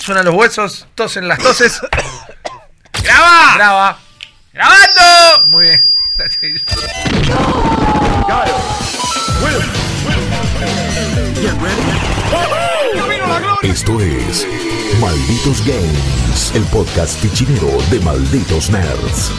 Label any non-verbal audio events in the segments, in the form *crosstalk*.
Suenan los huesos, tosen las toses. *coughs* ¡Graba! ¡Graba! ¡Grabando! Muy bien. *laughs* Esto es Malditos Games, el podcast fichinero de Malditos Nerds.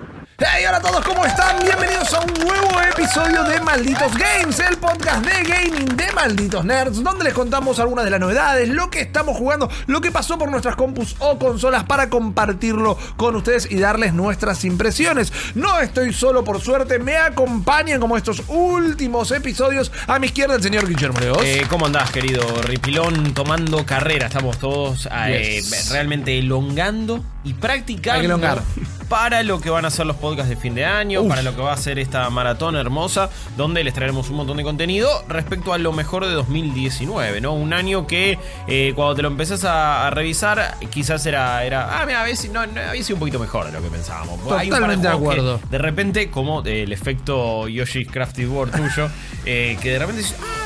*laughs* Hey, hola a todos, ¿cómo están? Bienvenidos a un nuevo episodio de Malditos Games, el podcast de gaming de Malditos Nerds, donde les contamos algunas de las novedades, lo que estamos jugando, lo que pasó por nuestras compus o consolas para compartirlo con ustedes y darles nuestras impresiones. No estoy solo, por suerte, me acompañan como estos últimos episodios a mi izquierda el señor Guillermo Leos. Eh, ¿Cómo andás, querido Ripilón? Tomando carrera. Estamos todos eh, Yes. realmente elongando y elongar. para lo que van a ser los podcasts de fin de año, Uf. para lo que va a ser esta maratón hermosa, donde les traeremos un montón de contenido respecto a lo mejor de 2019, ¿no? Un año que eh, cuando te lo empezás a, a revisar, quizás era, era ah, mira, a veces no, no, había sido un poquito mejor de lo que pensábamos. Hay un par Totalmente de acuerdo. de repente, como eh, el efecto Yoshi's Crafted World tuyo, *laughs* eh, que de repente dices, ah,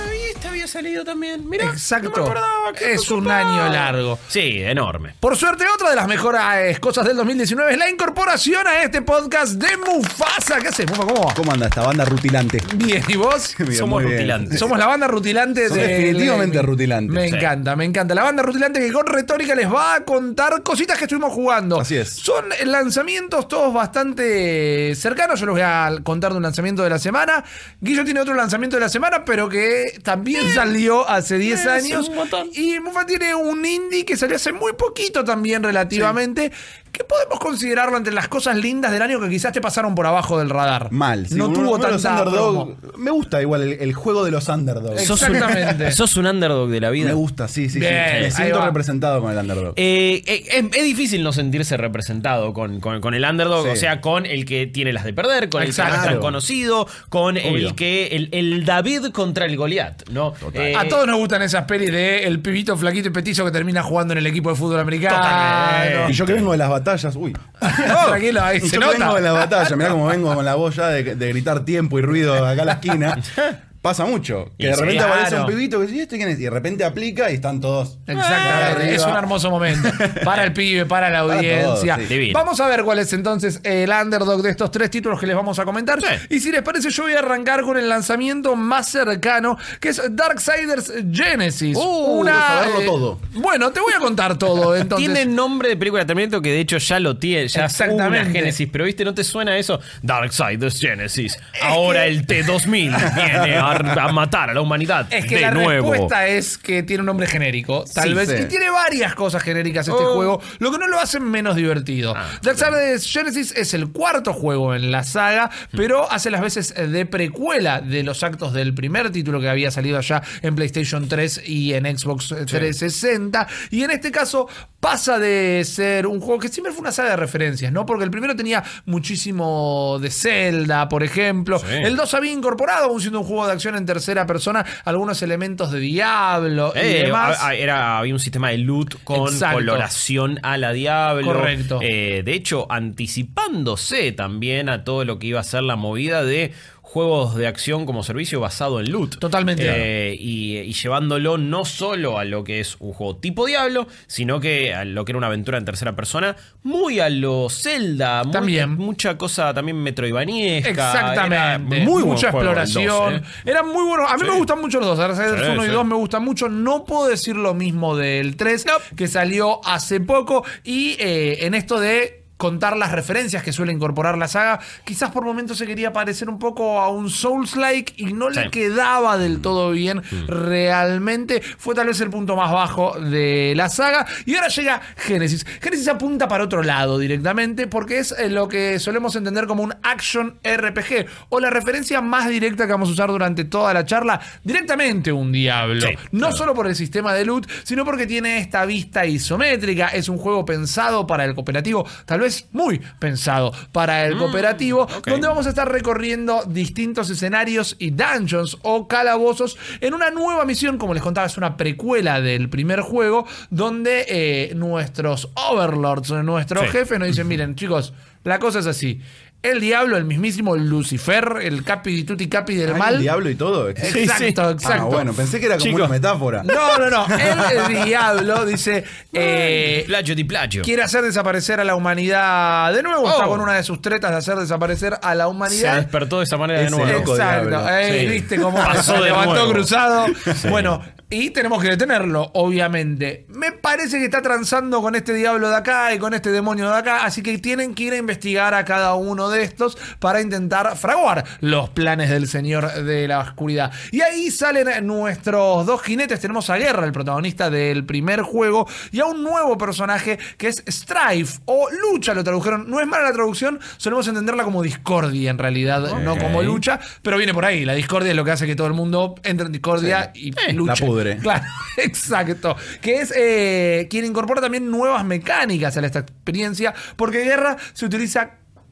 había salido también. Mira, Exacto. Es un año largo. Sí, enorme. Por suerte, otra de las mejores cosas del 2019 es la incorporación a este podcast de Mufasa. ¿Qué haces, Mufa? ¿Cómo va? ¿Cómo anda esta banda rutilante? Bien, ¿y vos? *laughs* Bien, Somos bien. rutilantes. Somos la banda rutilante de. definitivamente rutilantes. Me Sí. encanta, me encanta. La banda rutilante que con retórica les va a contar cositas que estuvimos jugando. Así es. Son lanzamientos todos bastante cercanos. Yo les voy a contar de un lanzamiento de la semana. Guillo tiene otro lanzamiento de la semana, pero que también salió hace 10 Eh, años. un. Y Mufa tiene un indie que salió hace muy poquito también relativamente. Que podemos considerarlo entre las cosas lindas del año que quizás te pasaron por abajo del radar. Mal. sí, no uno- tuvo uno tanta underdog-. Me gusta igual el, el juego de los underdogs. Sos un- Exactamente. *laughs* Sos un underdog de la vida. Me gusta, sí, sí, sí. Me siento va. representado con el underdog. Eh, eh, es, es difícil no sentirse representado con, con- con el underdog, Sí. o sea, con el que tiene las de perder, con el que no es tan conocido, con el que el, el David contra el Goliat, ¿no? Eh, A todos nos gustan esas pelis de el pibito flaquito y petizo que termina jugando en el equipo de fútbol americano. Totalmente. y yo que vengo de las batallas, uy. *laughs* Tranquilo, ahí yo se que nota. vengo de las batallas, mirá cómo vengo con la voz ya de, de gritar tiempo y ruido acá a la esquina. *laughs* Pasa mucho. Que Y de sí, repente aparece claro. un pibito que dice, "¿Y este quién es? Y de repente aplica y están todos. Exactamente, Arriba. es un hermoso momento. Para el pibe, para la Para audiencia. todos, sí. Divino. Vamos a ver cuál es entonces el underdog de estos tres títulos que les vamos a comentar. Sí. Y si les parece, yo voy a arrancar con el lanzamiento más cercano, que es Darksiders Genesis. Uh, quiero saberlo todo. Bueno, te voy a contar todo. *laughs* Entonces, Tiene nombre de película de Terminator que de hecho ya lo tiene, ya Exactamente. Exactamente. una Genesis, pero viste, ¿no te suena eso? Darksiders Genesis. Ahora el T-2000 viene a, *laughs* a matar a la humanidad Es que de la nuevo. respuesta es que tiene un nombre genérico, tal Sí, vez. sí. Y tiene varias cosas genéricas este Oh. juego, lo que no lo hace menos divertido. Ah, Darksiders Genesis es el cuarto juego en la saga, Mm. pero hace las veces de precuela de los actos del primer título que había salido allá en PlayStation 3 y en Xbox 360. Y en este caso pasa de ser un juego que siempre fue una saga de referencias, ¿no? Porque el primero tenía muchísimo de Zelda, por ejemplo. Sí. El 2 había incorporado, aún siendo un juego de acción en tercera persona, algunos elementos de Diablo y Eh, demás. a- a- era, había un sistema de loot con Exacto. coloración a la Diablo. Correcto. Eh, de hecho, anticipándose también a todo lo que iba a ser la movida de juegos de acción como servicio basado en loot. Totalmente. Eh, y, y llevándolo no solo a lo que es un juego tipo Diablo, sino que a lo que era una aventura en tercera persona, muy a lo Zelda, muy- También. mucha cosa también metroidvaniesca. Exactamente. Era muy mucha el exploración. 2, eh. Eran muy buenos. A mí Sí. me gustan mucho los dos. Sí, 1 y sí. 2 me gustan mucho. No puedo decir lo mismo del 3, que salió hace poco. Y eh, en esto de contar las referencias que suele incorporar la saga, quizás por momentos se quería parecer un poco a un Souls-like y no le quedaba del todo bien Mm. realmente. Fue tal vez el punto más bajo de la saga. Y ahora llega Genesis. Genesis apunta para otro lado directamente porque es eh, lo que solemos entender como un action RPG o la referencia más directa que vamos a usar durante toda la charla, directamente un diablo. Sí, no solo por el sistema de loot, sino porque tiene esta vista isométrica. Es un juego pensado para el cooperativo, tal vez muy pensado para el cooperativo, ok. donde vamos a estar recorriendo distintos escenarios y dungeons o calabozos en una nueva misión, como les contaba, es una precuela del primer juego, donde eh, nuestros overlords, nuestros Sí. jefes nos dicen, *laughs* miren chicos, la cosa es así. El diablo, el mismísimo Lucifer, el capi di tutti capi del ¿Hay mal. un diablo y todo. Exacto, exacto. Ah, bueno, pensé que era como una metáfora. No, no, no. *laughs* El diablo dice. eh, Plagio di plagio. Quiere hacer desaparecer a la humanidad de nuevo. Está Oh. con una de sus tretas de hacer desaparecer a la Se humanidad. despertó de esa manera de Ese nuevo. loco. Exacto. Eh, Sí. ¿Viste cómo Pasó se de levantó nuevo. cruzado? Bueno, y tenemos que detenerlo, obviamente. Me parece que está transando con este diablo de acá y con este demonio de acá, así que tienen que ir a investigar a cada uno de estos para intentar fraguar los planes del Señor de la Oscuridad. Y ahí salen nuestros dos jinetes. Tenemos a Guerra, el protagonista del primer juego, y a un nuevo personaje que es Strife o Lucha, lo tradujeron. No es mala la traducción, solemos entenderla como discordia en realidad, no como lucha, pero viene por ahí. La discordia es lo que hace que todo el mundo entre en discordia y Eh, luche. la pudre. *laughs* Claro, exacto. Que es eh, quien incorpora también nuevas mecánicas a esta experiencia, porque Guerra se utiliza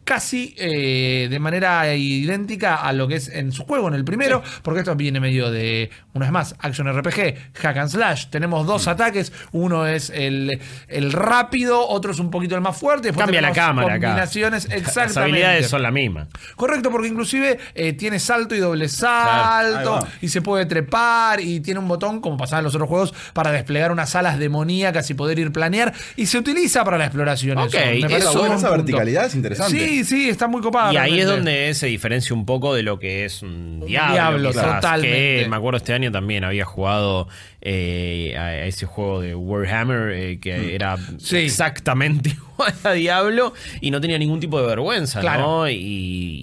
casi eh, de manera idéntica a lo que es en su juego, en el primero, porque esto viene medio de, una vez más, Action RPG, Hack and Slash. Tenemos dos ataques, uno es el, el rápido, otro es un poquito el más fuerte. Cambia la cámara acá. Combinaciones, exactamente. Las habilidades son las mismas. Correcto, porque inclusive eh, tiene salto y doble salto y se puede trepar y tiene un botón, como pasaba en los otros juegos, para desplegar unas alas demoníacas y poder ir planear y se utiliza para la exploración. Ok, eso. Me eso esa punto. verticalidad es interesante. Sí, sí, está muy copada. Y ahí es donde se diferencia un poco de lo que es un diablo. diablo, quizás, totalmente. Que me acuerdo este año también había jugado eh, a ese juego de Warhammer eh, que era Sí. exactamente *laughs* igual a Diablo y no tenía ningún tipo de vergüenza, Claro. ¿no? Y,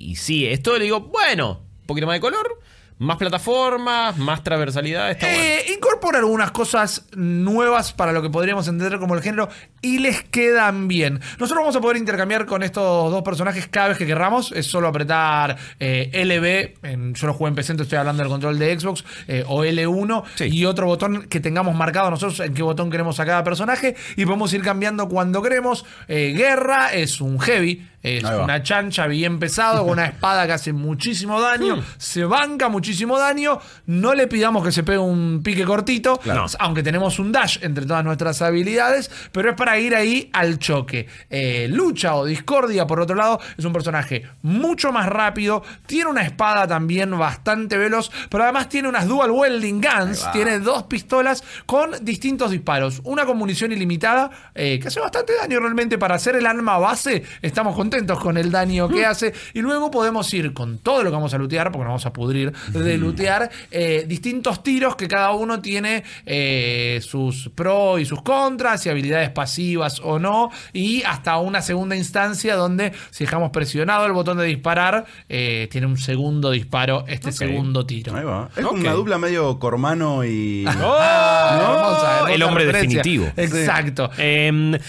y sí, esto le digo, bueno, un poquito más de color, más plataformas, más transversalidad, está bueno. Eh, incorpora algunas cosas nuevas para lo que podríamos entender como el género y les quedan bien. Nosotros vamos a poder intercambiar con estos dos personajes cada vez que querramos. Es solo apretar eh, LB, en- yo lo jugué en PC, entonces estoy hablando del control de Xbox, eh, o L1 Sí. y otro botón que tengamos marcado nosotros en qué botón queremos a cada personaje y podemos ir cambiando cuando queremos. Eh, Guerra es un heavy. Es una chancha bien pesado, con una espada que hace muchísimo daño, se banca muchísimo daño, no le pidamos que se pegue un pique cortito, Claro. aunque tenemos un dash entre todas nuestras habilidades, pero es para ir ahí al choque. Eh, lucha o discordia, por otro lado, es un personaje mucho más rápido, tiene una espada también bastante veloz, pero además tiene unas dual welding guns, tiene dos pistolas con distintos disparos, una con munición ilimitada, eh, que hace bastante daño realmente para hacer el arma base, estamos contentos con el daño que hace, y luego podemos ir con todo lo que vamos a lootear, porque nos vamos a pudrir de lootear, eh, distintos tiros que cada uno tiene eh, sus pros y sus contras, y habilidades pasivas o no, y hasta una segunda instancia donde si dejamos presionado el botón de disparar, eh, tiene un segundo disparo, este segundo tiro. Ahí va. Es una dupla medio Cormano y. *laughs* Ah, hermosa, hermosa el hombre referencia. definitivo. Exacto. Eh,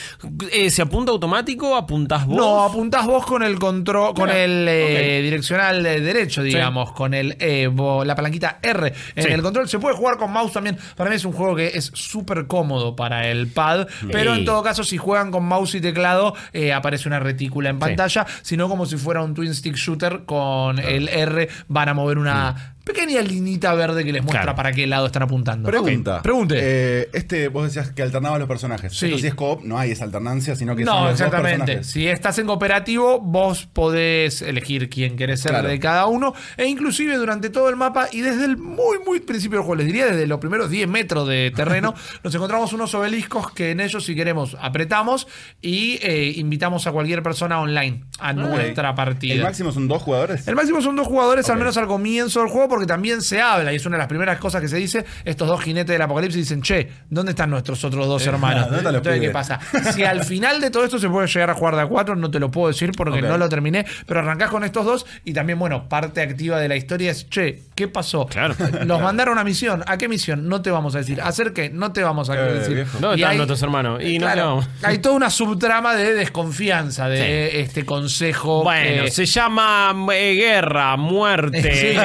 eh, ¿Se apunta automático? ¿Apuntás vos? No, apuntás vos con el control, con el eh, direccional de derecho, digamos, con el eh, la palanquita R en Sí. el control. Se puede jugar con mouse también. Para mí es un juego que es súper cómodo para el pad, pero en todo caso, si juegan con mouse y teclado, eh, aparece una retícula en pantalla, sino como si fuera un twin stick shooter con el R, van a mover una pequeña linita verde que les muestra Claro. para qué lado están apuntando. Pregunta. Ok, Pregunte. Eh, este, vos decías que alternabas los personajes. Sí. Esto si es co-op, no hay esa alternancia, sino que son No, los dos exactamente. personajes. Si estás en cooperativo, vos podés elegir quién querés ser Claro. de cada uno. E inclusive durante todo el mapa y desde el muy, muy principio del juego, les diría desde los primeros 10 metros de terreno, *laughs* nos encontramos unos obeliscos que en ellos, si queremos, apretamos y eh, invitamos a cualquier persona online a nuestra partida. ¿El máximo son dos jugadores? El máximo son dos jugadores, al menos al comienzo del juego, porque también se habla, y es una de las primeras cosas que se dice. Estos dos jinetes del apocalipsis dicen, che, ¿dónde están nuestros otros dos hermanos? *laughs* ¿dónde están los Entonces, ¿qué pasa? Si al final de todo esto se puede llegar a jugar de a cuatro, no te lo puedo decir porque no lo terminé, pero arrancás con estos dos, y también, bueno, parte activa de la historia es, che, ¿qué pasó? Claro. Los mandaron a misión. ¿A qué misión? No te vamos a decir. ¿Hacer qué? No te vamos a Eh, decir. viejo. ¿Dónde Y están nuestros hermanos? Y no Claro, vamos. *laughs* hay toda una subtrama de desconfianza de este consejo. Bueno, que- se llama eh, guerra, muerte, *laughs* Sí.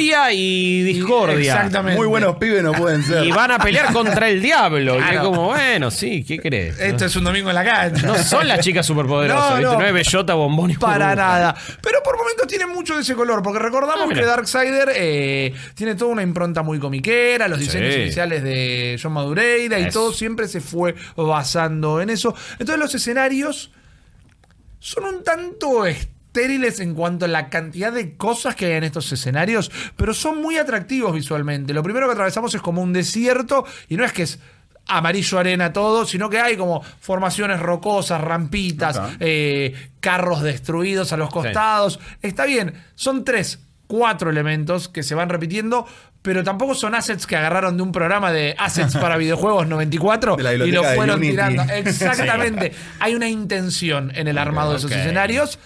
Furia y discordia. Exactamente. Muy buenos pibes no pueden ser. Y van a pelear contra el diablo. Y es Claro. como, bueno, sí, ¿qué crees? Esto es un domingo en la cancha. No son las chicas superpoderosas, No, ¿viste? no. No es bellota, bombón y Para burbuja. nada. Pero por momentos tiene mucho de ese color, porque recordamos Ah, que Darksider eh, tiene toda una impronta muy comiquera, los diseños Sí. iniciales de John Madureira y Eso. todo siempre se fue basando en eso. Entonces los escenarios son un tanto estériles en cuanto a la cantidad de cosas que hay en estos escenarios, pero son muy atractivos visualmente. Lo primero que atravesamos es como un desierto y no es que es amarillo arena todo, sino que hay como formaciones rocosas, rampitas, eh, carros destruidos a los costados. Está bien, son tres, cuatro elementos que se van repitiendo, pero tampoco son assets que agarraron de un programa de assets para *laughs* videojuegos 94 De la y lo fueron tirando. *laughs* Exactamente. Hay una intención en el armado de esos ok.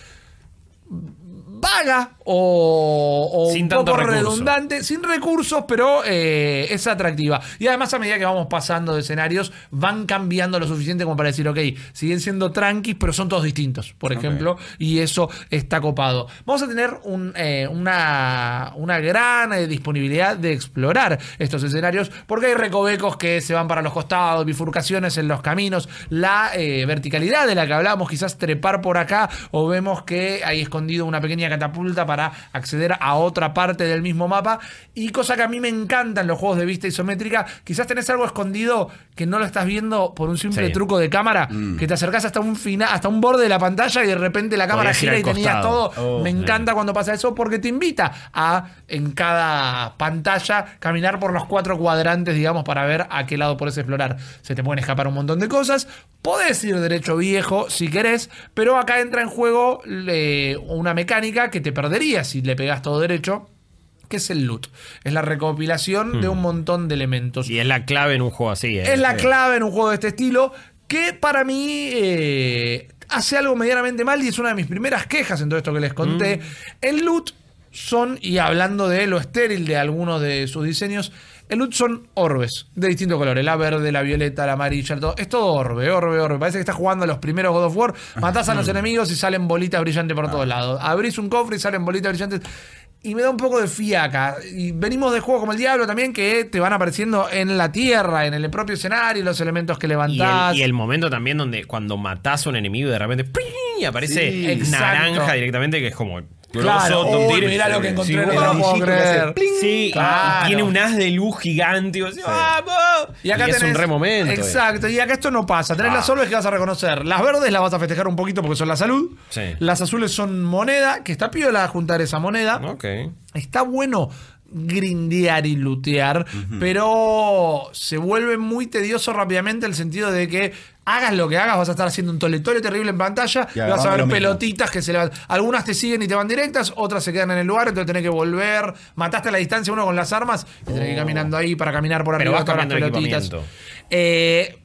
Escenarios vaga o, o Sin un tanto poco recurso. redundante, sin recursos, pero eh, es atractiva. Y además, a medida que vamos pasando de escenarios, van cambiando lo suficiente como para decir, ok, siguen siendo tranquis, pero son todos distintos, por ejemplo, y eso está copado. Vamos a tener un, eh, una, una gran eh, disponibilidad de explorar estos escenarios, porque hay recovecos que se van para los costados, bifurcaciones en los caminos, la verticalidad de la que hablamos, quizás trepar por acá, o vemos que hay escondido una pequeña catapulta para acceder a otra parte del mismo mapa. Y cosa que a mí me encantan los juegos de vista isométrica, quizás tenés algo escondido que no lo estás viendo por un simple Sí. truco de cámara, que te acercás hasta un final, hasta un borde de la pantalla y de repente la cámara gira y tenías todo. Oh, me encanta cuando pasa eso porque te invita a en cada pantalla caminar por los cuatro cuadrantes, digamos, para ver a qué lado podés explorar. Se te pueden escapar un montón de cosas. Podés ir derecho viejo si querés, pero acá entra en juego eh, una mecánica que te si le pegás todo derecho. Que es el loot. Es la recopilación de un montón de elementos. Y es la clave en un juego así. ¿eh? Es la clave en un juego de este estilo que para mí eh, hace algo medianamente mal y es una de mis primeras quejas en todo esto que les conté. El loot son, y hablando de lo estéril de algunos de sus diseños, el son orbes de distintos colores. La verde, la violeta, la amarilla, el todo. Es todo orbe, orbe, orbe. Parece que estás jugando a los primeros God of War. Matás a los enemigos y salen bolitas brillantes por todos lados. Abrís un cofre y salen bolitas brillantes. Y me da un poco de fiaca. Y venimos de juegos como el Diablo también, que te van apareciendo en la tierra, en el propio escenario, los elementos que Y levantás. el, y el momento también donde cuando matás a un enemigo y de repente aparece Sí, exacto. naranja directamente, que es como Claro, grosso, uy, mirá lo que encontré, no puedo anillito que hace creer. pling. Sí, y- Claro. y tiene un haz de luz gigante. Y, vos decís, ¡Vamos! Y acá es un re momento. eh. Exacto, y acá esto no pasa. Tenés Ah. las orbes que vas a reconocer. Las verdes las vas a festejar un poquito porque son la salud. Sí. Las azules son moneda, que está piola juntar esa moneda. Ok. Está bueno grindear y lootear, pero se vuelve muy tedioso rápidamente el sentido de que hagas lo que hagas, vas a estar haciendo un toletole terrible en pantalla Y vas a ver mismo. pelotitas que se le van. Algunas te siguen y te van directas, otras se quedan en el lugar, entonces tenés que volver. Mataste a la distancia uno con las armas y tenés que ir caminando ahí para caminar por Pero arriba vas todas las pelotitas. Eh,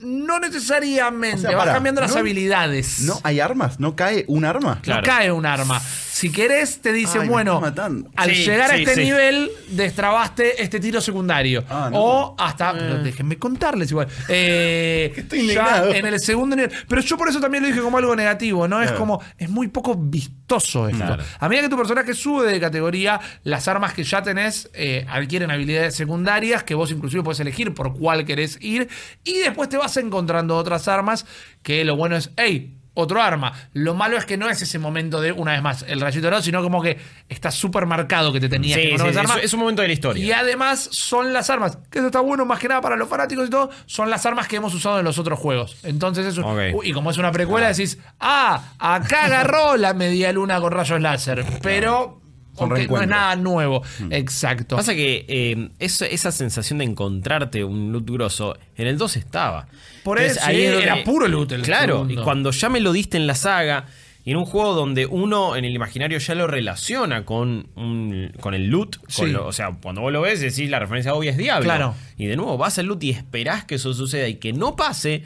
no necesariamente, O sea, vas cambiando las ¿no? habilidades. ¿No hay armas? ¿No cae un arma? Claro. No cae un arma. Si querés, te dice, Ay, me bueno, estás matando. al Sí, llegar a sí, este sí. nivel, destrabaste este tiro secundario. Ah, no. O hasta. pero déjenme contarles igual. Eh, *laughs* estoy ya indignado. en el segundo nivel. Pero yo por eso también lo dije como algo negativo, ¿no? Es Claro. como. Es muy poco vistoso esto. Claro. A medida que tu personaje sube de categoría, las armas que ya tenés eh, adquieren habilidades secundarias que vos inclusive puedes elegir por cuál querés ir. Y después te vas encontrando otras armas que lo bueno es, hey, otro arma. Lo malo es que no es ese momento de, una vez más, el rayito dorado, sino como que está súper marcado que te tenías Sí, que sí, poner sí, arma. es, es un momento de la historia. Y además son las armas, que eso está bueno más que nada para los fanáticos y todo, son las armas que hemos usado en los otros juegos. Entonces eso, Ok. y como es una precuela decís, ah, acá agarró la media luna con rayos láser, pero ok, no es nada nuevo. Exacto. Pasa que eh, eso- esa sensación de encontrarte un loot grosso en el 2 estaba. Por eso, es era puro loot el Claro, segundo. y cuando ya me lo diste en la saga, y en un juego donde uno en el imaginario ya lo relaciona con, un- con el loot, con Sí. lo- o sea, cuando vos lo ves decís la referencia obvia es Diablo. Claro. Y de nuevo vas al loot y esperás que eso suceda y que no pase.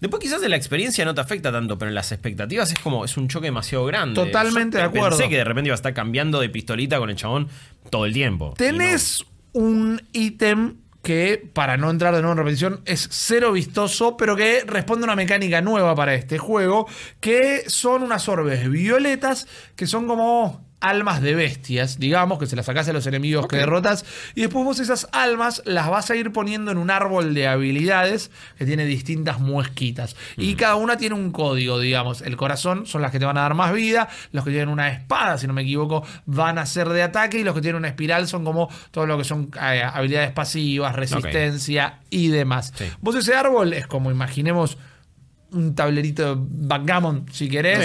Después quizás en la experiencia no te afecta tanto, pero en las expectativas es como, es un choque demasiado grande. Totalmente Yo de acuerdo. Pensé que de repente iba a estar cambiando de pistolita con el chabón todo el tiempo. Y Tenés un ítem que, para no entrar de nuevo en repetición, es cero vistoso, pero que responde a una mecánica nueva para este juego, que son unas orbes violetas, que son como almas de bestias, digamos, que se las sacás a los enemigos que derrotas, y después vos esas almas las vas a ir poniendo en un árbol de habilidades que tiene distintas muesquitas. Y cada una tiene un código, digamos. El corazón son las que te van a dar más vida, los que tienen una espada, si no me equivoco, van a ser de ataque, y los que tienen una espiral son como todo lo que son eh, habilidades pasivas, resistencia y demás. Sí. Vos ese árbol es como, imaginemos, un tablerito de backgammon, si querés.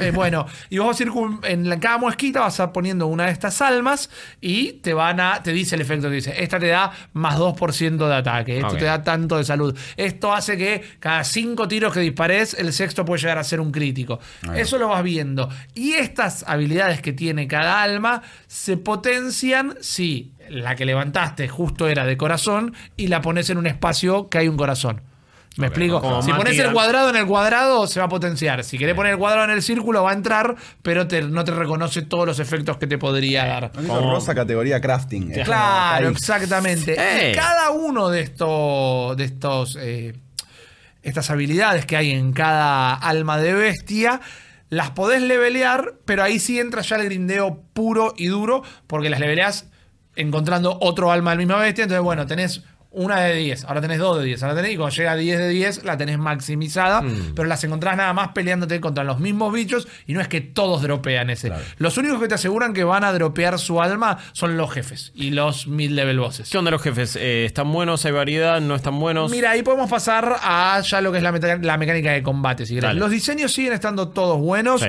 Eh, bueno, y vos vas a ir en la- cada muesquita vas a poniendo una de estas almas y te van a, te dice el efecto que dice, esta te da más 2% de ataque, esto te da tanto de salud. Esto hace que cada cinco tiros que dispares, el sexto puede llegar a ser un crítico. Eso lo vas viendo. Y estas habilidades que tiene cada alma se potencian si la que levantaste justo era de corazón y la pones en un espacio que hay un corazón. ¿Me explico? como Si pones el cuadrado en el cuadrado, se va a potenciar. Si querés poner el cuadrado en el círculo, va a entrar, pero te- no te reconoce todos los efectos que te podría dar. Necesito rosa categoría crafting. eh. Claro, exactamente. Eh. Cada uno de estos, de estos, eh, estas habilidades que hay en cada alma de bestia, las podés levelear, pero ahí sí entra ya el grindeo puro y duro, porque las leveleás encontrando otro alma de la misma bestia. Entonces, bueno, tenés una de 10, ahora tenés dos de 10, ahora tenés, y cuando llega a 10 de 10 la tenés maximizada, pero las encontrás nada más peleándote contra los mismos bichos y no es que todos dropean ese. Los únicos que te aseguran que van a dropear su alma son los jefes y los mid-level bosses. ¿Qué onda los jefes? Eh, ¿Están buenos? ¿Hay variedad? ¿No están buenos? Mira, ahí podemos pasar a ya lo que es la, mecánica de combate. Si. Los diseños siguen estando todos buenos. Sí.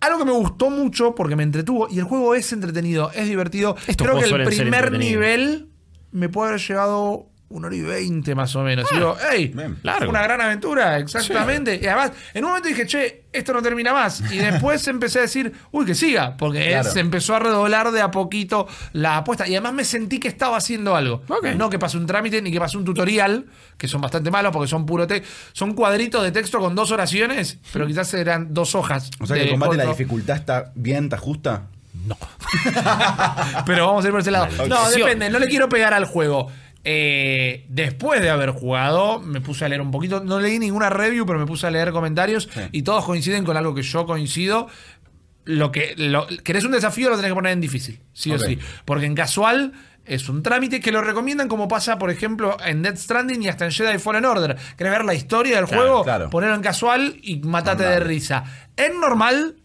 Algo que me gustó mucho porque me entretuvo y el juego es entretenido, es divertido. Creo que el primer nivel me puede haber llevado una hora y veinte más o menos. Y digo, hey, bien, largo. una gran aventura, exactamente. Y además, en un momento dije, che, esto no termina más. Y después *laughs* empecé a decir, uy, que siga, porque Claro. se empezó a redoblar de a poquito la apuesta. Y además me sentí que estaba haciendo algo. No que pasó un trámite ni que pasó un tutorial, que son bastante malos porque son puro texto. Son cuadritos de texto con dos oraciones, pero quizás eran dos hojas. O sea que de el combate, la código. dificultad está bien, está justa. *laughs* Pero vamos a ir por ese lado. No, depende, no le quiero pegar al juego. Eh, después de haber jugado, me puse a leer un poquito. No leí ninguna review, pero me puse a leer comentarios y todos coinciden con algo que yo coincido. Lo que lo, querés un desafío, lo tenés que poner en difícil, sí o sí. Porque en casual es un trámite que lo recomiendan como pasa, por ejemplo, en Dead Stranding y hasta en Jedi Fallen Order. ¿Querés ver la historia del Claro, juego? claro. Ponerlo en casual y matate de risa. En normal,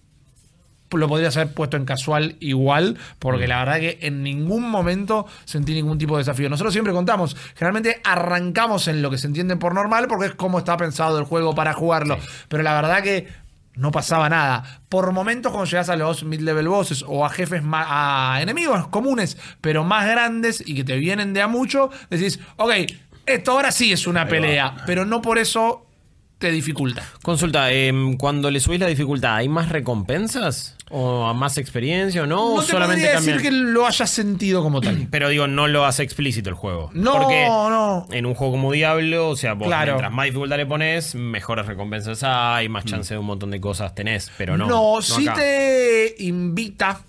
lo podrías haber puesto en casual igual, porque la verdad que en ningún momento sentí ningún tipo de desafío. Nosotros siempre contamos, generalmente arrancamos en lo que se entiende por normal, porque es como está pensado el juego para jugarlo. Pero la verdad que no pasaba nada. Por momentos, cuando llegas a los mid-level bosses o a jefes más, a enemigos comunes, pero más grandes y que te vienen de a mucho, decís, ok, esto ahora sí es una pelea, pero no por eso te dificulta. Consulta, em, cuando le subís la dificultad, ¿hay más recompensas? ¿O a más experiencia o no? No ¿O te solamente podría cambian? decir que lo hayas sentido como tal. *clears throat* Pero digo, no lo hace explícito el juego. No, Porque no. En un juego como Diablo, o sea, vos Claro. mientras más dificultad le pones, mejores recompensas hay, más chance de un montón de cosas tenés, pero no. No, sí acá. te invita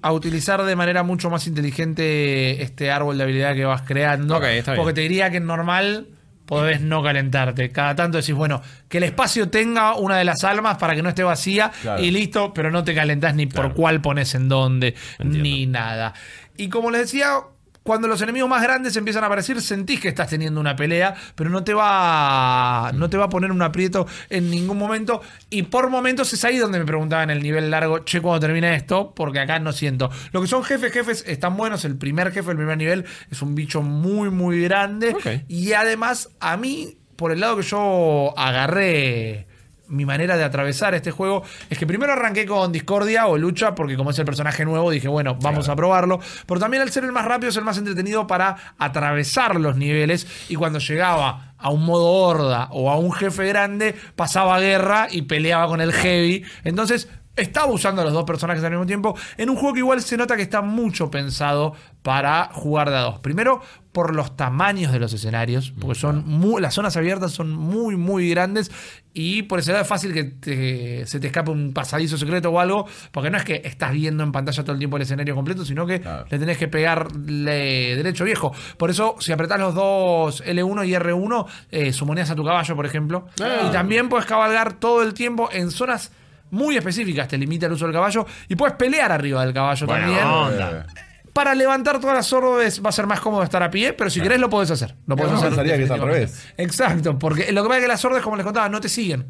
a utilizar de manera mucho más inteligente este árbol de habilidad que vas creando. Ok, está bien. porque te diría que en normal podés no calentarte. Cada tanto decís, bueno, que el espacio tenga una de las almas para que no esté vacía Claro. y listo, pero no te calentás ni por cuál pones en dónde, ni nada. Y como les decía, cuando los enemigos más grandes empiezan a aparecer, sentís que estás teniendo una pelea, pero no te va, no te va a poner un aprieto en ningún momento. Y por momentos es ahí donde me preguntaban el nivel largo, che, cuando termina esto, porque acá no siento. Lo que son jefes, jefes están buenos. El primer jefe, el primer nivel, es un bicho muy, muy grande. Y además, a mí, por el lado que yo agarré mi manera de atravesar este juego es que primero arranqué con Discordia o Lucha, porque como es el personaje nuevo, dije, bueno, vamos a probarlo. Pero también al ser el más rápido es el más entretenido para atravesar los niveles. Y cuando llegaba a un modo horda o a un jefe grande, pasaba guerra y peleaba con el heavy. Entonces. Estaba usando a los dos personajes al mismo tiempo en un juego que igual se nota que está mucho pensado para jugar de a dos. Primero, por los tamaños de los escenarios, porque son muy- las zonas abiertas son muy, muy grandes y por ese lado es fácil que te- se te escape un pasadizo secreto o algo, porque no es que estás viendo en pantalla todo el tiempo el escenario completo, sino que Claro. le tenés que pegarle derecho viejo. Por eso, si apretás los dos L1 y R1, eh, sumonías a tu caballo, por ejemplo. Y también puedes cabalgar todo el tiempo en zonas muy específicas, te limita el uso del caballo y puedes pelear arriba del caballo Buena también. onda. Para levantar todas las orbes va a ser más cómodo estar a pie, pero si querés lo podés hacer. Lo podés Yo hacer pensaría que es al revés. Exacto, porque lo que pasa es que las órdenes, como les contaba, no te siguen.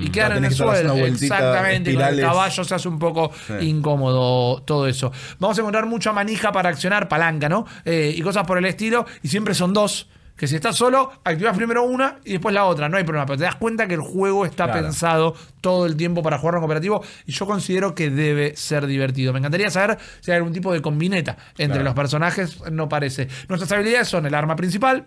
Y quedan en el suelo. Exactamente, y con el caballo se hace un poco Sí. incómodo todo eso. Vamos a encontrar mucha manija para accionar, palanca, ¿no? Eh, y cosas por el estilo, y siempre son dos. Que si estás solo, activas primero una y después la otra. No hay problema. Pero te das cuenta que el juego está Claro. pensado todo el tiempo para jugarlo en cooperativo. Y yo considero que debe ser divertido. Me encantaría saber si hay algún tipo de combineta entre Claro. los personajes. No parece. Nuestras habilidades son el arma principal.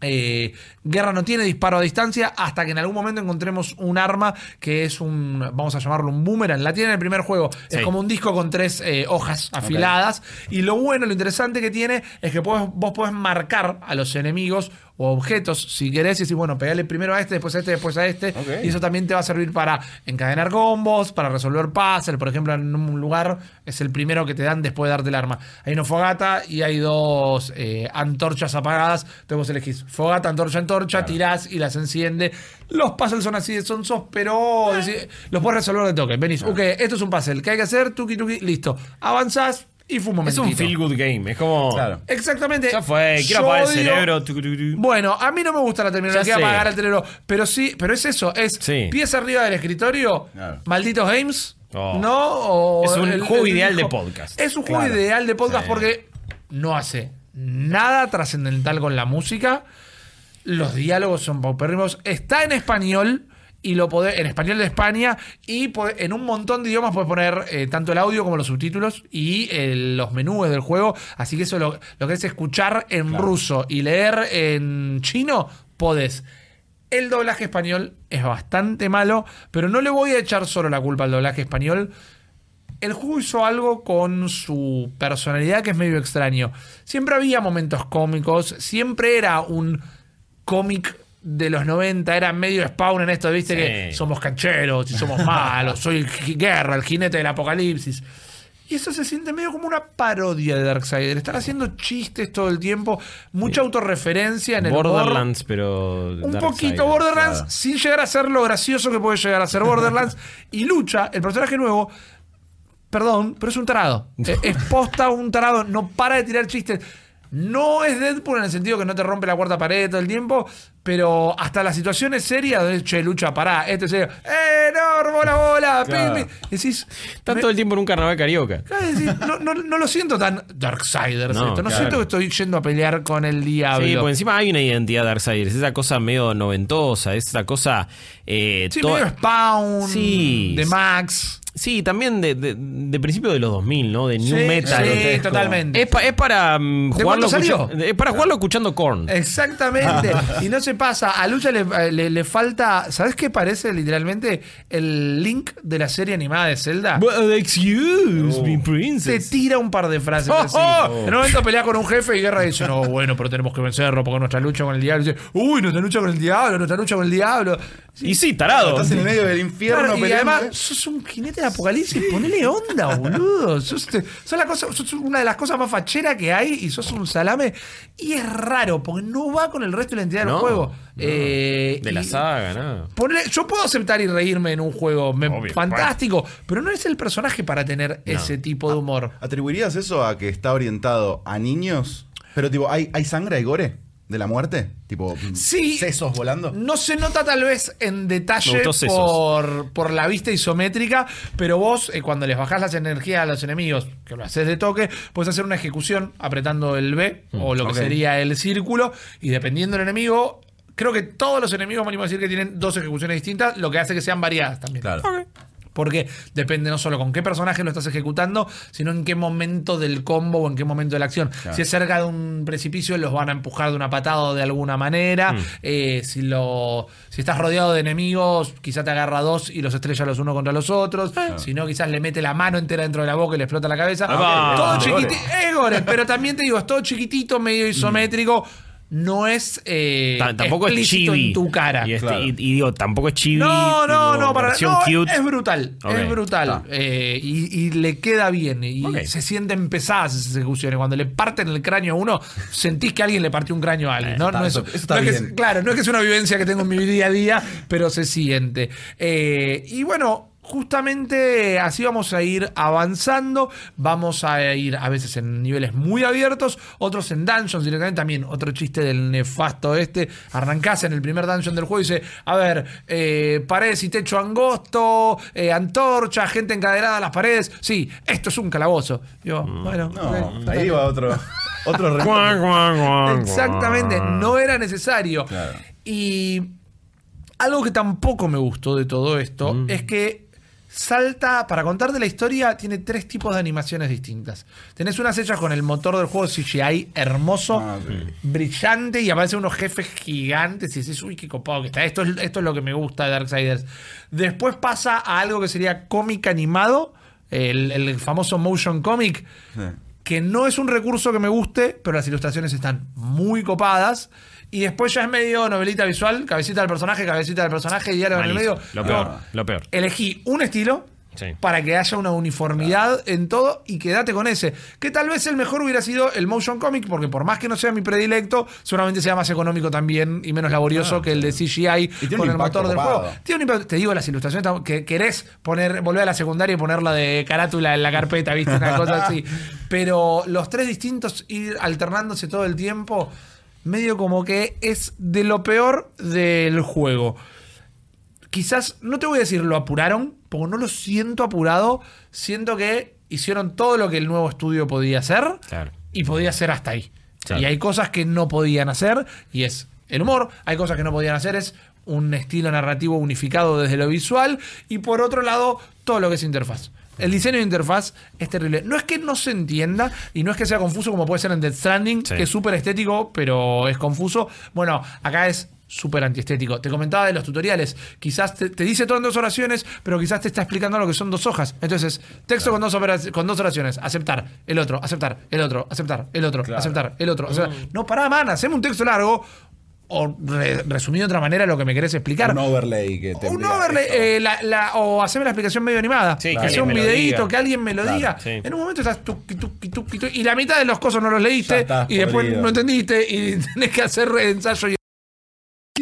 Eh, guerra no tiene disparo a distancia hasta que en algún momento encontremos un arma que es un, vamos a llamarlo un boomerang. La tiene en el primer juego. Es como un disco con tres eh, hojas afiladas. Y lo bueno, lo interesante que tiene es que podés- vos podés marcar a los enemigos o objetos si querés y decir, bueno, pegale primero a este, después a este, después a este. Y eso también te va a servir para encadenar combos, para resolver puzzles. Por ejemplo, en un lugar es el primero que te dan después de darte el arma. Hay una fogata y hay dos eh, antorchas apagadas. Entonces vos elegís fogata, antorcha, antorcha, tirás y las enciende. Los puzzles son así de sonsos, pero decís, los puedes resolver de toque. Venís, ok, esto es un puzzle. ¿Qué hay que hacer? Tuki, tuki, listo. Avanzás y fue un Es momentito. un feel good game. Es como. Claro. Exactamente. Ya fue. Quiero Yo apagar el cerebro. bueno, a mí no me gusta la terminología Ya sé. apagar el cerebro, pero sí, pero es eso, es Sí. pies arriba del escritorio, Claro. malditos games, Oh. ¿no? O Es un el- juego el ideal de podcast. Es un juego Claro. ideal de podcast Sí. porque no hace nada trascendental con la música, los diálogos son paupérrimos, está en español. Y lo podés, en español de España, y podés- en un montón de idiomas puedes poner eh, tanto el audio como los subtítulos y eh, los menús del juego. Así que eso lo, lo que es escuchar en ruso y leer en chino, podés. El doblaje español es bastante malo, pero no le voy a echar solo la culpa al doblaje español. El juego hizo algo con su personalidad que es medio extraño. Siempre había momentos cómicos, siempre era un cómic de los 90, era medio spawn en esto, viste Sí. que somos cancheros y somos malos, *laughs* soy guerra, el jinete del apocalipsis. Y eso se siente medio como una parodia de Darksider. Están haciendo chistes todo el tiempo, mucha autorreferencia en el. Borderlands, pero. Un poquito Borderlands, claro. sin llegar a ser lo gracioso que puede llegar a ser Borderlands. *laughs* y Lucha, el personaje nuevo, perdón, pero es un tarado. *laughs* Es posta un tarado, no para de tirar chistes. No es Deadpool en el sentido que no te rompe la cuarta pared todo el tiempo, pero hasta las situaciones serias de che, lucha, pará, este serio, ¡eh, no, bola! pim, Claro. pim". Decís, Está me- todo el tiempo en un carnaval carioca. claro, decís, no, no- no lo siento tan Darksiders No, esto, no claro. siento que estoy yendo a pelear con el diablo. Sí, por encima hay una identidad de Darksiders. Esa cosa medio noventosa, esa cosa. eh, Sí, medio Spawn, Sí. de Max. Sí, también de, de, de principio de los 2000, ¿no? De New Sí, Metal. sí, grotesco. totalmente. Es, pa- es para ¿De jugarlo, salió? es para jugarlo escuchando Korn. Exactamente. *laughs* y no se pasa. A Lucha le, le- le falta. ¿Sabes qué parece literalmente el link de la serie animada de Zelda? Well, excuse me, Se princess. tira un par de frases Oh, así. oh. En un momento pelea con un jefe y Guerra dice, no, bueno, pero tenemos que vencerlo porque nuestra lucha con el diablo. Y dice, uy, nuestra lucha con el diablo, nuestra lucha con el diablo. Y sí, tarado. Estás en el medio del infierno Claro, y peleando, además, ¿eh? sos un jinete de apocalipsis, ponele onda, boludo. Sos, sos la cosa, sos una de las cosas más facheras que hay y sos un salame. Y es raro, porque no va con el resto de la entidad del juego. no. Eh, De la saga, ¿no? ponele- yo puedo aceptar y reírme en un juego me- Obvio, fantástico, pero no es el personaje para tener ese tipo de humor. ¿Atribuirías eso a que está orientado a niños? Pero tipo, ¿hay, hay sangre, hay gore de la muerte? Tipo, Sí. sesos volando. No se nota tal vez en detalle por, por la vista isométrica, pero vos eh, cuando les bajás las energías a los enemigos, que lo haces de toque, puedes hacer una ejecución apretando el B o lo que sería el círculo y dependiendo del enemigo, creo que todos los enemigos, me animo a decir que tienen dos ejecuciones distintas, lo que hace que sean variadas también. Claro. Porque depende no solo con qué personaje lo estás ejecutando, sino en qué momento del combo o en qué momento de la acción. Si es cerca de un precipicio, los van a empujar de una patada o de alguna manera. Mm. Eh, si, lo, si estás rodeado de enemigos, quizá te agarra dos y los estrella los unos contra los otros. Si no, quizás le mete la mano entera dentro de la boca y le explota la cabeza. Ah, todo Ah, chiquitito. gore, pero también te digo, es todo chiquitito, medio isométrico. No es eh, Ta- tampoco es chibi. en tu cara. Y, este- Claro. y- y digo, tampoco es chibi. No, no, tipo, no, para no, cute. Es brutal, es brutal. Ah. Eh, y, y le queda bien. Y se sienten pesadas esas ejecuciones. Cuando le parten el cráneo a uno, sentís que alguien le partió un cráneo a alguien. ¿no? está, No es- eso- eso está no es que es- bien. claro, no es que es una vivencia que tengo en mi día a día, pero se siente. Eh, y bueno. Justamente así vamos a ir avanzando, vamos a ir a veces en niveles muy abiertos, otros en dungeons directamente, también otro chiste del nefasto este, arrancás en el primer dungeon del juego y dice, a ver, eh, paredes y techo angosto, eh, antorcha, gente encadenada a las paredes, sí, esto es un calabozo. Digo, bueno, No, ok, ahí va otro. Otro *laughs* Exactamente, no era necesario. Claro. Y algo que tampoco me gustó de todo esto Mm. es que salta, para contarte la historia, tiene tres tipos de animaciones distintas. Tenés unas hechas con el motor del juego CGI hermoso, Ah, brillante, y aparecen unos jefes gigantes y dices, uy, qué copado que está. Esto es, esto es lo que me gusta de Darksiders. Después pasa a algo que sería cómic animado, el, el famoso motion comic, Sí. que no es un recurso que me guste, pero las ilustraciones están muy copadas. Y después ya es medio novelita visual, cabecita del personaje, cabecita del personaje y diálogo en el medio. Lo No, peor, lo peor. Elegí un estilo Sí. para que haya una uniformidad en todo y quédate con ese. Que tal vez el mejor hubiera sido el motion comic, porque por más que no sea mi predilecto, seguramente sea más económico también y menos laborioso que el de CGI Ah, con el motor del juego. Tiene un impacto- te digo, las ilustraciones que querés poner, volver a la secundaria y ponerla de carátula en la carpeta, ¿viste? Una cosa así. *laughs* Pero los tres distintos ir alternándose todo el tiempo, medio como que es de lo peor del juego. Quizás, no te voy a decir lo apuraron, porque no lo siento apurado. Siento que hicieron todo lo que el nuevo estudio podía hacer Claro. y podía hacer hasta ahí. Claro. Y hay cosas que no podían hacer y es el humor. Hay cosas que no podían hacer es un estilo narrativo unificado desde lo visual y por otro lado todo lo que es interfaz. El diseño de interfaz es terrible. No es que no se entienda y no es que sea confuso como puede ser en Death Stranding, Sí. que es súper estético, pero es confuso. Bueno, acá es súper antiestético. Te comentaba de los tutoriales. Quizás te, te dice todo en dos oraciones, pero quizás te está explicando lo que son dos hojas. Entonces, texto con, dos opera- con dos oraciones. Aceptar, el otro, aceptar, el otro, aceptar, el otro, Claro. aceptar, el otro. O sea, no, pará, man, haceme un texto largo. O re- resumido de otra manera lo que me querés explicar. Un overlay que te Un overlay, eh, la- la- o haceme la explicación medio animada. Sí, que que sea un videíto, que alguien me lo Claro, diga. sí. En un momento estás tuqui, tuqui, tuqui, tuqui, y la mitad de los cosas no los leíste y después podrido. no entendiste y *laughs* tenés que hacer ensayo y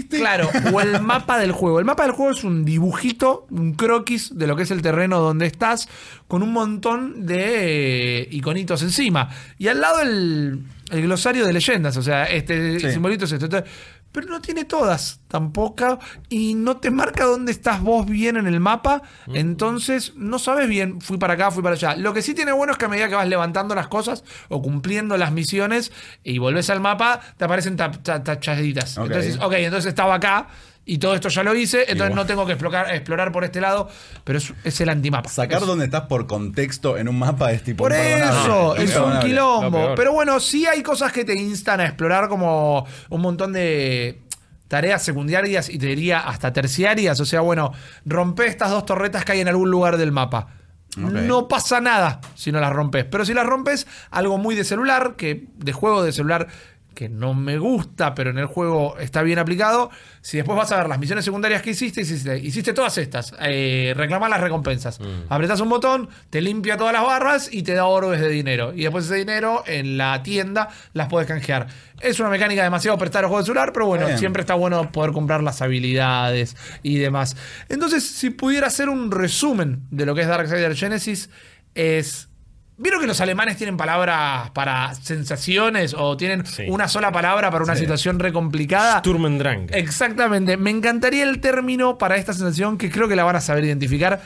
Claro, o el *laughs* mapa del juego. El mapa del juego es un dibujito, un croquis de lo que es el terreno donde estás, con un montón de eh, iconitos encima. Y al lado el, el glosario de leyendas, o sea, este Sí. simbolito es esto. Entonces, pero no tiene todas tampoco y no te marca dónde estás vos bien en el mapa, entonces no sabes bien, fui para acá, fui para allá. Lo que sí tiene bueno es que a medida que vas levantando las cosas o cumpliendo las misiones y volvés al mapa, te aparecen ta- ta- tachaditas. Ok. Entonces, ok, entonces estaba acá y todo esto ya lo hice, entonces Igual. no tengo que explorar, explorar por este lado, pero es, es el antimapa. Sacar Es- dónde estás por contexto en un mapa es tipo. por eso, es un quilombo. Pero bueno, sí hay cosas que te instan a explorar como un montón de tareas secundarias y te diría hasta terciarias. O sea, bueno, rompe estas dos torretas que hay en algún lugar del mapa. No pasa nada si no las rompes. Pero si las rompes, algo muy de celular, que de juego de celular que no me gusta, pero en el juego está bien aplicado. Si después vas a ver las misiones secundarias que hiciste, hiciste, hiciste todas estas. Eh, reclamar las recompensas. Apretás un botón, te limpia todas las barras y te da oro desde dinero. Y después ese dinero en la tienda las puedes canjear. Es una mecánica demasiado prestada al juego de celular, pero bueno, Bien. siempre está bueno poder comprar las habilidades y demás. Entonces, si pudiera hacer un resumen de lo que es Darksiders Genesis, es. ¿Vieron que los alemanes tienen palabras para sensaciones o tienen Sí. una sola palabra para una Sí. situación re complicada? Sturm and Drang. Exactamente. Me encantaría el término para esta sensación que creo que la van a saber identificar.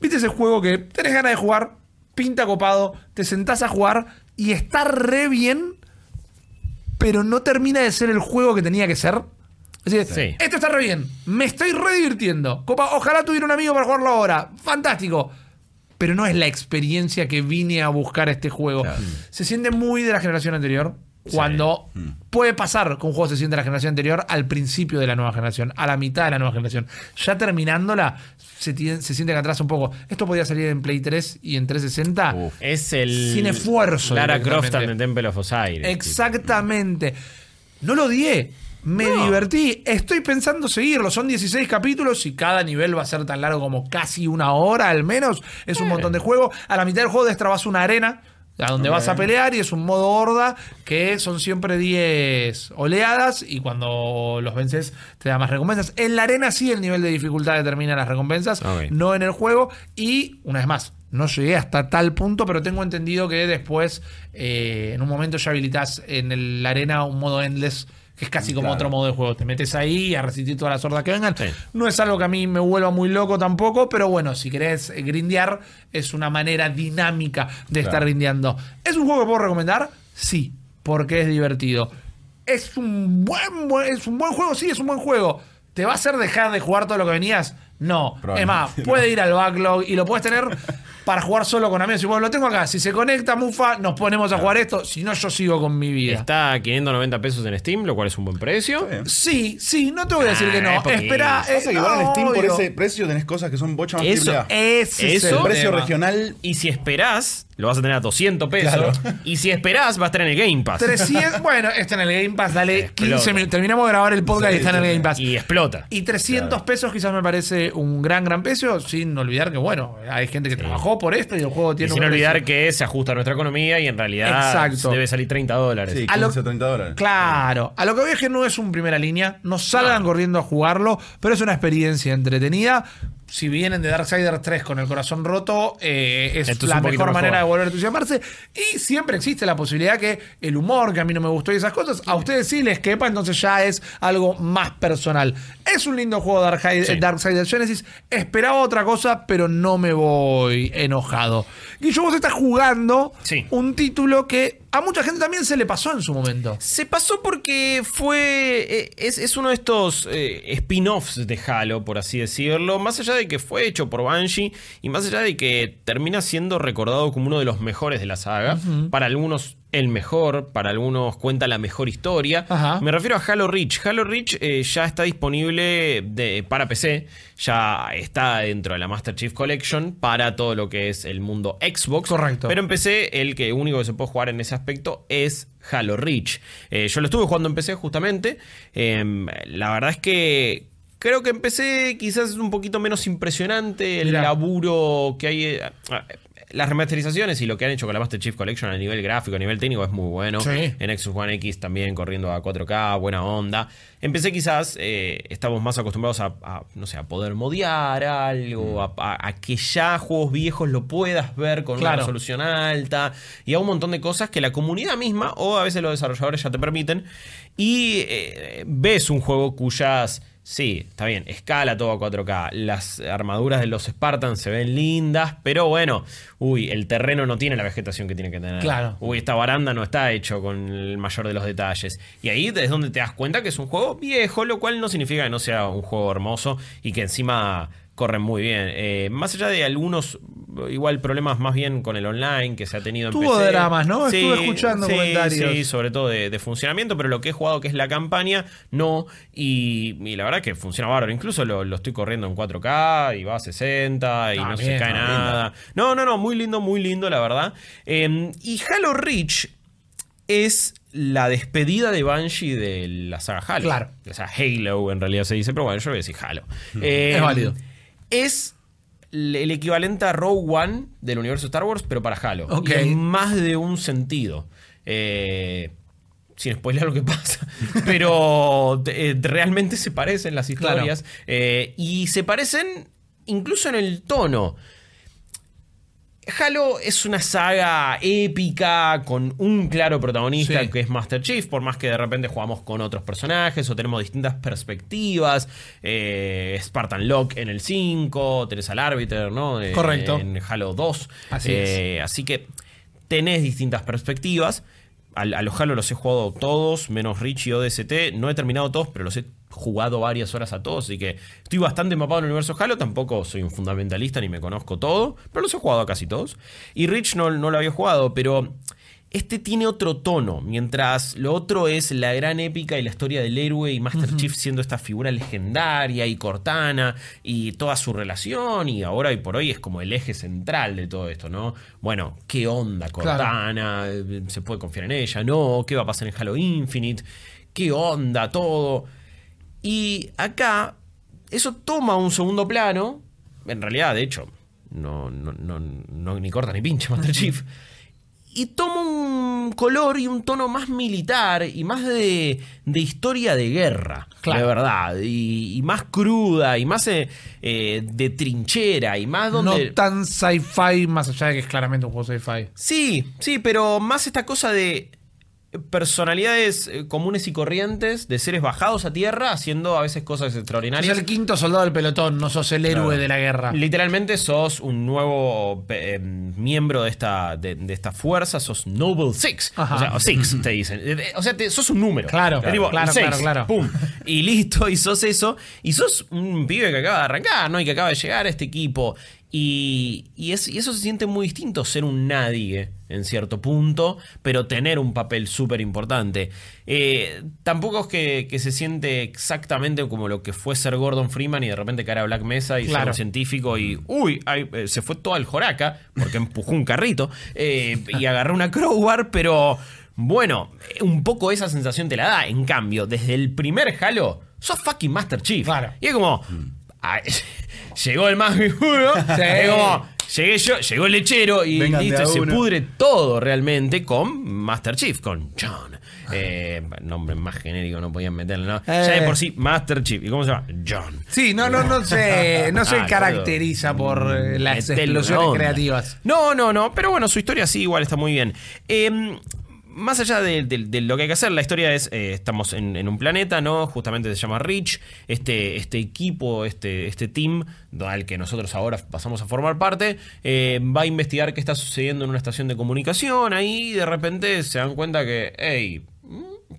¿Viste ese juego que tenés ganas de jugar, pinta copado, te sentás a jugar y está re bien, pero no termina de ser el juego que tenía que ser? Es decir, Sí. esto está re bien, me estoy re divirtiendo. Copa, ojalá tuviera un amigo para jugarlo ahora. Fantástico. Pero no es la experiencia que vine a buscar este juego. Se siente muy de la generación anterior. Cuando puede pasar que un juego se siente de la generación anterior al principio de la nueva generación, a la mitad de la nueva generación. Ya terminándola, se, tie- se siente que atrás un poco. Esto podía salir en Play 3 y en 360 Uf. Es el. Sin esfuerzo, Lara Croft the Temple of Osiris. Exactamente. No lo odié. Me divertí. Estoy pensando seguirlo. Son 16 capítulos y cada nivel va a ser tan largo como casi una hora al menos. Es un montón de juego. A la mitad del juego destrabas una arena. A donde vas a pelear y es un modo horda que son siempre 10 oleadas y cuando los vences te da más recompensas. En la arena sí el nivel de dificultad determina las recompensas, no en el juego. Y una vez más, no llegué hasta tal punto, pero tengo entendido que después, eh, en un momento ya habilitas en el- la arena un modo endless, que es casi como Claro. otro modo de juego. Te metes ahí a resistir todas las hordas que vengan. Sí. No es algo que a mí me vuelva muy loco tampoco, pero bueno, si querés eh, grindear, es una manera dinámica de estar grindeando. ¿Es un juego que puedo recomendar? Sí. porque es divertido. Es un buen, es un buen juego, sí, es un buen juego. ¿Te va a hacer dejar de jugar todo lo que venías? No. Es más, *laughs* puede ir al backlog y lo puedes tener para jugar solo con amigos. Y bueno, lo tengo acá. Si se conecta Mufa, nos ponemos a jugar esto. Si no, yo sigo con mi vida. Está a 590 pesos en Steam, lo cual es un buen precio. Sí, sí, no te voy a decir Ah, que es no. poquito. Espera, Pasa que igual en Steam por obvio. ese precio tenés cosas que son bocha más Eso. Ese es Eso, el precio tema. regional. Y si esperás, lo vas a tener a 200 pesos. Claro. Y si esperás, va a estar en el Game Pass. 300, bueno, está en el Game Pass, dale *laughs* Explota. 15 minutos. Terminamos de grabar el podcast Sí, y está en el Game Pass. Y explota. Y 300 pesos quizás me parece un gran, gran precio, sin olvidar que, bueno, hay gente que trabajó por esto y el juego Y tiene sin un olvidar precio. que se ajusta a nuestra economía y en realidad Exacto. debe salir 30 dólares. Sí, A lo- 15 o 30 dólares. Claro, a lo que voy es que no es un primera línea, no salgan corriendo a jugarlo, pero es una experiencia entretenida. Si vienen de Darksiders 3 con el corazón roto, eh, es la mejor manera de volver a entusiasmarse. Y siempre existe la posibilidad que el humor, que a mí no me gustó y esas cosas, a ustedes sí les quepa, entonces ya es algo más personal. Es un lindo juego Darksiders, Sí. Darksiders Genesis. Esperaba otra cosa, pero no me voy enojado. Guillo, vos estás jugando Sí. un título que a mucha gente también se le pasó en su momento. Se pasó porque fue. eh, Es, es uno de estos eh, spin-offs de Halo, por así decirlo. Más allá de que fue hecho por Banshee y más allá de que termina siendo recordado como uno de los mejores de la saga. Para algunos el mejor, para algunos cuenta la mejor historia. Ajá. Me refiero a Halo Reach. Halo Reach eh, ya está disponible de- para PC. Ya está dentro de la Master Chief Collection para todo lo que es el mundo Xbox. Correcto. Pero en PC, el que único que se puede jugar en ese aspecto es Halo Reach. Eh, yo lo estuve jugando en PC justamente. Em, la verdad es que creo que en PC quizás es un poquito menos impresionante el Mirá. laburo que hay. Las remasterizaciones y lo que han hecho con la Master Chief Collection a nivel gráfico, a nivel técnico es muy bueno. Sí. En Xbox One X también corriendo a 4K, buena onda. En PC quizás eh, estamos más acostumbrados a, a, no sé, a poder modiar algo, a, a- a que ya juegos viejos lo puedas ver con Claro. una resolución alta y a un montón de cosas que la comunidad misma o a veces los desarrolladores ya te permiten. Y eh, ves un juego cuyas... Sí, está bien, escala todo a 4K. Las armaduras de los Spartans se ven lindas, pero bueno, uy, el terreno no tiene la vegetación que tiene que tener. Claro. Uy, esta baranda no está hecho con el mayor de los detalles. Y ahí es donde te das cuenta que es un juego viejo, lo cual no significa que no sea un juego hermoso y que encima corren muy bien. Eh, más allá de algunos, igual problemas más bien con el online que se ha tenido en Tuvo dramas, ¿no? Estuve escuchando sí, comentarios. Sí, sobre todo de, de funcionamiento, pero lo que he jugado que es la campaña, no. Y, y la verdad que funciona bárbaro. Incluso lo, lo estoy corriendo en 4K y va a 60 y Ah, no se bien, cae ah, nada. No, no, no, muy lindo, muy lindo, la verdad. Eh, y Halo Reach es la despedida de Banshee de la saga Halo. Claro. O sea, Halo en realidad se dice, pero bueno, yo voy a decir Halo. Eh, Es válido. Es el equivalente a Rogue One del universo Star Wars, pero para Halo. Y en más de un sentido. Eh, sin spoiler lo que pasa. *laughs* Pero eh, realmente se parecen las historias. eh, y se parecen incluso en el tono. Halo es una saga épica con un claro protagonista Sí. que es Master Chief, por más que de repente jugamos con otros personajes o tenemos distintas perspectivas. Eh, Spartan Lock en el 5, tenés al Arbiter, ¿no? Eh, Correcto. En Halo 2. Así Eh, Así que tenés distintas perspectivas. A, los Halo los he jugado todos, menos Rich y ODST. No he terminado todos, pero los he jugado varias horas a todos. Así que estoy bastante empapado en el universo Halo. Tampoco soy un fundamentalista ni me conozco todo, pero los he jugado a casi todos. Y Rich no, no lo había jugado, pero este tiene otro tono. Mientras lo otro es la gran épica y la historia del héroe y Master Chief siendo esta figura legendaria y Cortana y toda su relación. Y ahora y por hoy es como el eje central de todo esto, ¿no? Bueno, ¿qué onda Cortana? ¿Se puede confiar en ella? ¿No? ¿Qué va a pasar en Halo Infinite? ¿Qué onda? Todo. Y acá, eso toma un segundo plano. En realidad, de hecho, no, no, no, no- ni corta ni pincha Master Chief. Y toma un color y un tono más militar y más de, de historia de guerra, Claro. de verdad. Y, y más cruda y más eh, eh, de trinchera y más donde... No tan sci-fi, más allá de que es claramente un juego sci-fi. Sí, sí, pero más esta cosa de personalidades eh, comunes y corrientes de seres bajados a tierra haciendo a veces cosas Sos extraordinarias. el quinto soldado del pelotón, no sos el héroe de la guerra. Literalmente sos un nuevo eh, miembro de esta, de, de esta fuerza, sos Noble Six. Ajá. O sea, o Six *laughs* te dicen. Eh, O sea, te- sos un número. Claro, tipo, claro, seis, claro, claro. Pum. Y listo, y sos eso. Y sos un pibe que acaba de arrancar, ¿no? Y que acaba de llegar a este equipo. Y, y es- y eso se siente muy distinto, ser un nadie en cierto punto, pero tener un papel súper importante. Eh, tampoco es que, que se siente exactamente como lo que fue ser Gordon Freeman y de repente cara a Black Mesa y ser Claro. un científico y, uy, eh, se fue todo al Joraca porque empujó un carrito eh, y agarró una crowbar, pero bueno, un poco esa sensación te la da. En cambio, desde el primer Halo, sos fucking Master Chief. Claro. Y es como, *laughs* llegó el más como... Llegué yo, llegó el lechero y Vengan listo, se pudre todo realmente con Master Chief, con John. Eh, nombre más genérico no podían meterle, ¿no? Ya de Eh. por sí, Master Chief. ¿Y cómo se llama? John. Sí, no, no, no se, *laughs* no se Ah, caracteriza por eh, las explosiones onda. creativas. No, no, no, pero bueno, su historia sí igual está muy bien. Más allá de, lo que hay que hacer, la historia es, eh, estamos en, en un planeta, ¿no? Justamente se llama Rich, este, este equipo, este, este team al que nosotros ahora pasamos a formar parte, eh, va a investigar qué está sucediendo en una estación de comunicación, ahí de repente se dan cuenta que, hey,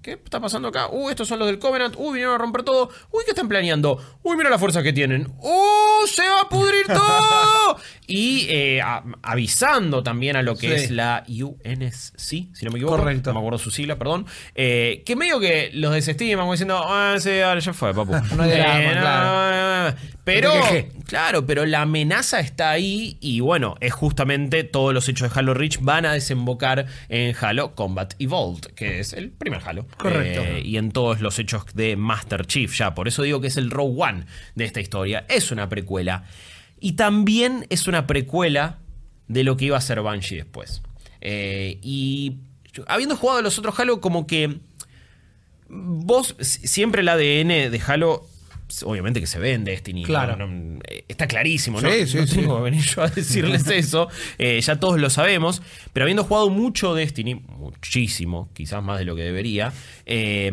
¿Qué está pasando acá? Uy, estos son los del Covenant. Uy, vinieron a romper todo. Uy, ¿qué están planeando? Uy, mira la fuerza que tienen. ¡Uh! ¡Se va a pudrir *laughs* todo! y eh, a- avisando también a lo que Sí. es la UNSC, si no me equivoco. Correcto. No me acuerdo su sigla, perdón. Eh, que medio que los desestiman, como diciendo, ah, sí, ahora ya fue, papu. *laughs* No hay drama, Eh, claro. Pero, claro, pero la amenaza está ahí y bueno, es justamente todos los hechos de Halo Reach van a desembocar en Halo Combat Evolved, que es el primer Halo. Correcto. Eh, y en todos los hechos de Master Chief, ya. Por eso digo que es el Rogue One de esta historia. Es una precuela. Y también es una precuela de lo que iba a ser Banshee después. Eh, y habiendo jugado los otros Halo, como que vos si- siempre el ADN de Halo obviamente que se ve en Destiny Claro. no- no- eh, está clarísimo no, Sí, sí, No sí. tengo que venir yo a decirles *laughs* eso eh, ya todos lo sabemos pero habiendo jugado mucho Destiny muchísimo quizás más de lo que debería eh,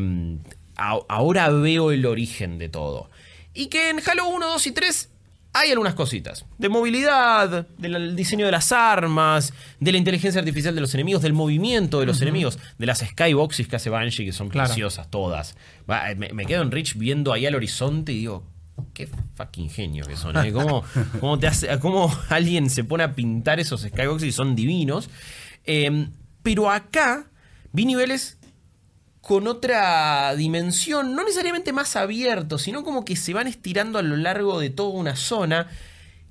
a- ahora veo el origen de todo y que en Halo 1, 2 y 3 hay algunas cositas. De movilidad, del diseño de las armas, de la inteligencia artificial de los enemigos, del movimiento de los enemigos, de las skyboxes que hace Banshee, que son Claro. preciosas todas. Va, Me, me quedo en Rich viendo ahí al horizonte y digo, qué fucking genio que son. ¿eh? ¿Cómo, *laughs* cómo te hace, cómo alguien se pone a pintar esos skyboxes y son divinos? Eh, pero acá vi niveles con otra dimensión, no necesariamente más abierto, sino como que se van estirando a lo largo de toda una zona.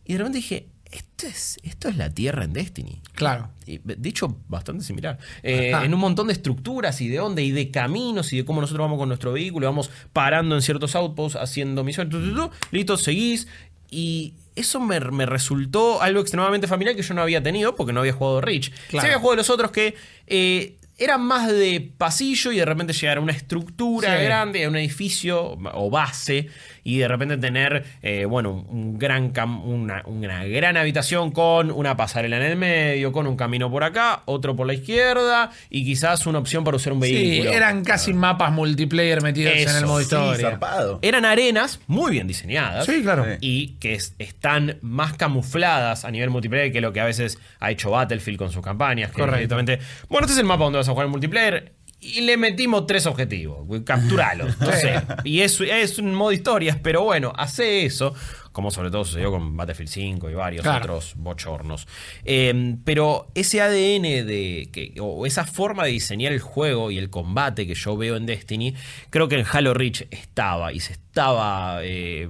Y de repente dije, esto es, esto es la Tierra en Destiny. Claro. De hecho, bastante similar. Eh, Ajá. en un montón de estructuras y de dónde y de caminos y de cómo nosotros vamos con nuestro vehículo, vamos parando en ciertos outposts, haciendo misiones, tu, tu, tu, listo, seguís. Y eso me, me resultó algo extremadamente familiar que yo no había tenido porque no había jugado Reach. Claro. Sí había jugado los otros que eh, eran más de pasillo y de repente llegar a una estructura Sí. grande, a un edificio o base y de repente tener, eh, bueno, un gran cam- una, una gran habitación con una pasarela en el medio, con un camino por acá, otro por la izquierda y quizás una opción para usar un Sí, vehículo. eran casi mapas multiplayer metidos en el modo sí, historia. zarpado. Eran arenas muy bien diseñadas. Sí, claro. Sí. Y que es- están más camufladas a nivel multiplayer que lo que a veces ha hecho Battlefield con sus campañas. Que directamente, bueno, este es el mapa donde a jugar el multiplayer. Y le metimos tres objetivos. Capturalos. No sé. Y es, es un modo historias, pero bueno, hace eso. Como sobre todo sucedió con Battlefield 5 y varios Claro. otros bochornos. Eh, pero ese ADN de. Que, o esa forma de diseñar el juego y el combate que yo veo en Destiny, creo que en Halo Reach estaba y se estaba eh,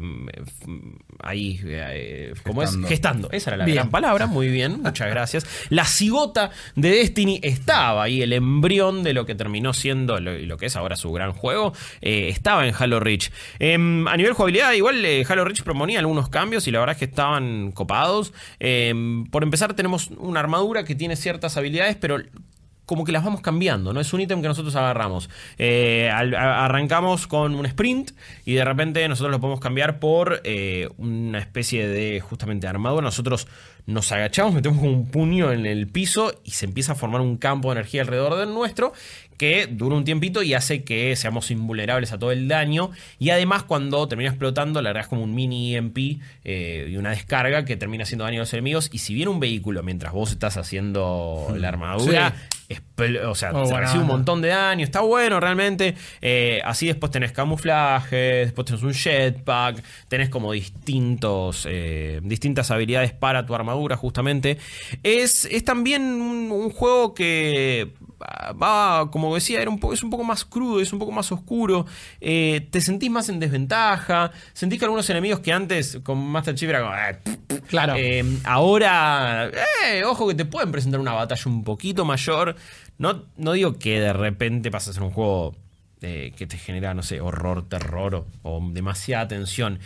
ahí, eh, ¿cómo Gestando. es? Gestando. Esa era la Bien. gran palabra, muy bien, muchas gracias. La cigota de Destiny estaba ahí, el embrión de lo que terminó siendo lo, lo que es ahora su gran juego, eh, estaba en Halo Reach. Em, a nivel jugabilidad, igual eh, Halo Reach proponía algunos cambios y la verdad es que estaban copados. Em, por empezar, tenemos una armadura que tiene ciertas habilidades, pero como que las vamos cambiando, ¿no? Es un ítem que nosotros agarramos. Eh, al- arrancamos con un sprint y de repente nosotros lo podemos cambiar por eh, una especie de justamente armadura. Nosotros nos agachamos, metemos un puño en el piso y se empieza a formar un campo de energía alrededor del nuestro que dura un tiempito y hace que seamos invulnerables a todo el daño. Y además, cuando termina explotando, la verdad es como un mini EMP eh, y una descarga que termina haciendo daño a los enemigos. Y si viene un vehículo mientras vos estás haciendo la armadura, o sea, Oh, se recibe un montón de daño. Está bueno realmente. Eh, así después tenés camuflaje, después tenés un jetpack, tenés como distintos, eh, distintas habilidades para tu armadura, justamente. Es, es también un, un juego que va, como decía, era un es un poco más crudo, es un poco más oscuro. Eh, te sentís más en desventaja. Sentís que algunos enemigos que antes con Master Chief era como. "Ah, Claro. eh, ahora, eh, ojo que te pueden presentar una batalla un poquito mayor. No, no digo que de repente pasa a ser un juego eh, que te genera, no sé, horror, terror o, o demasiada tensión.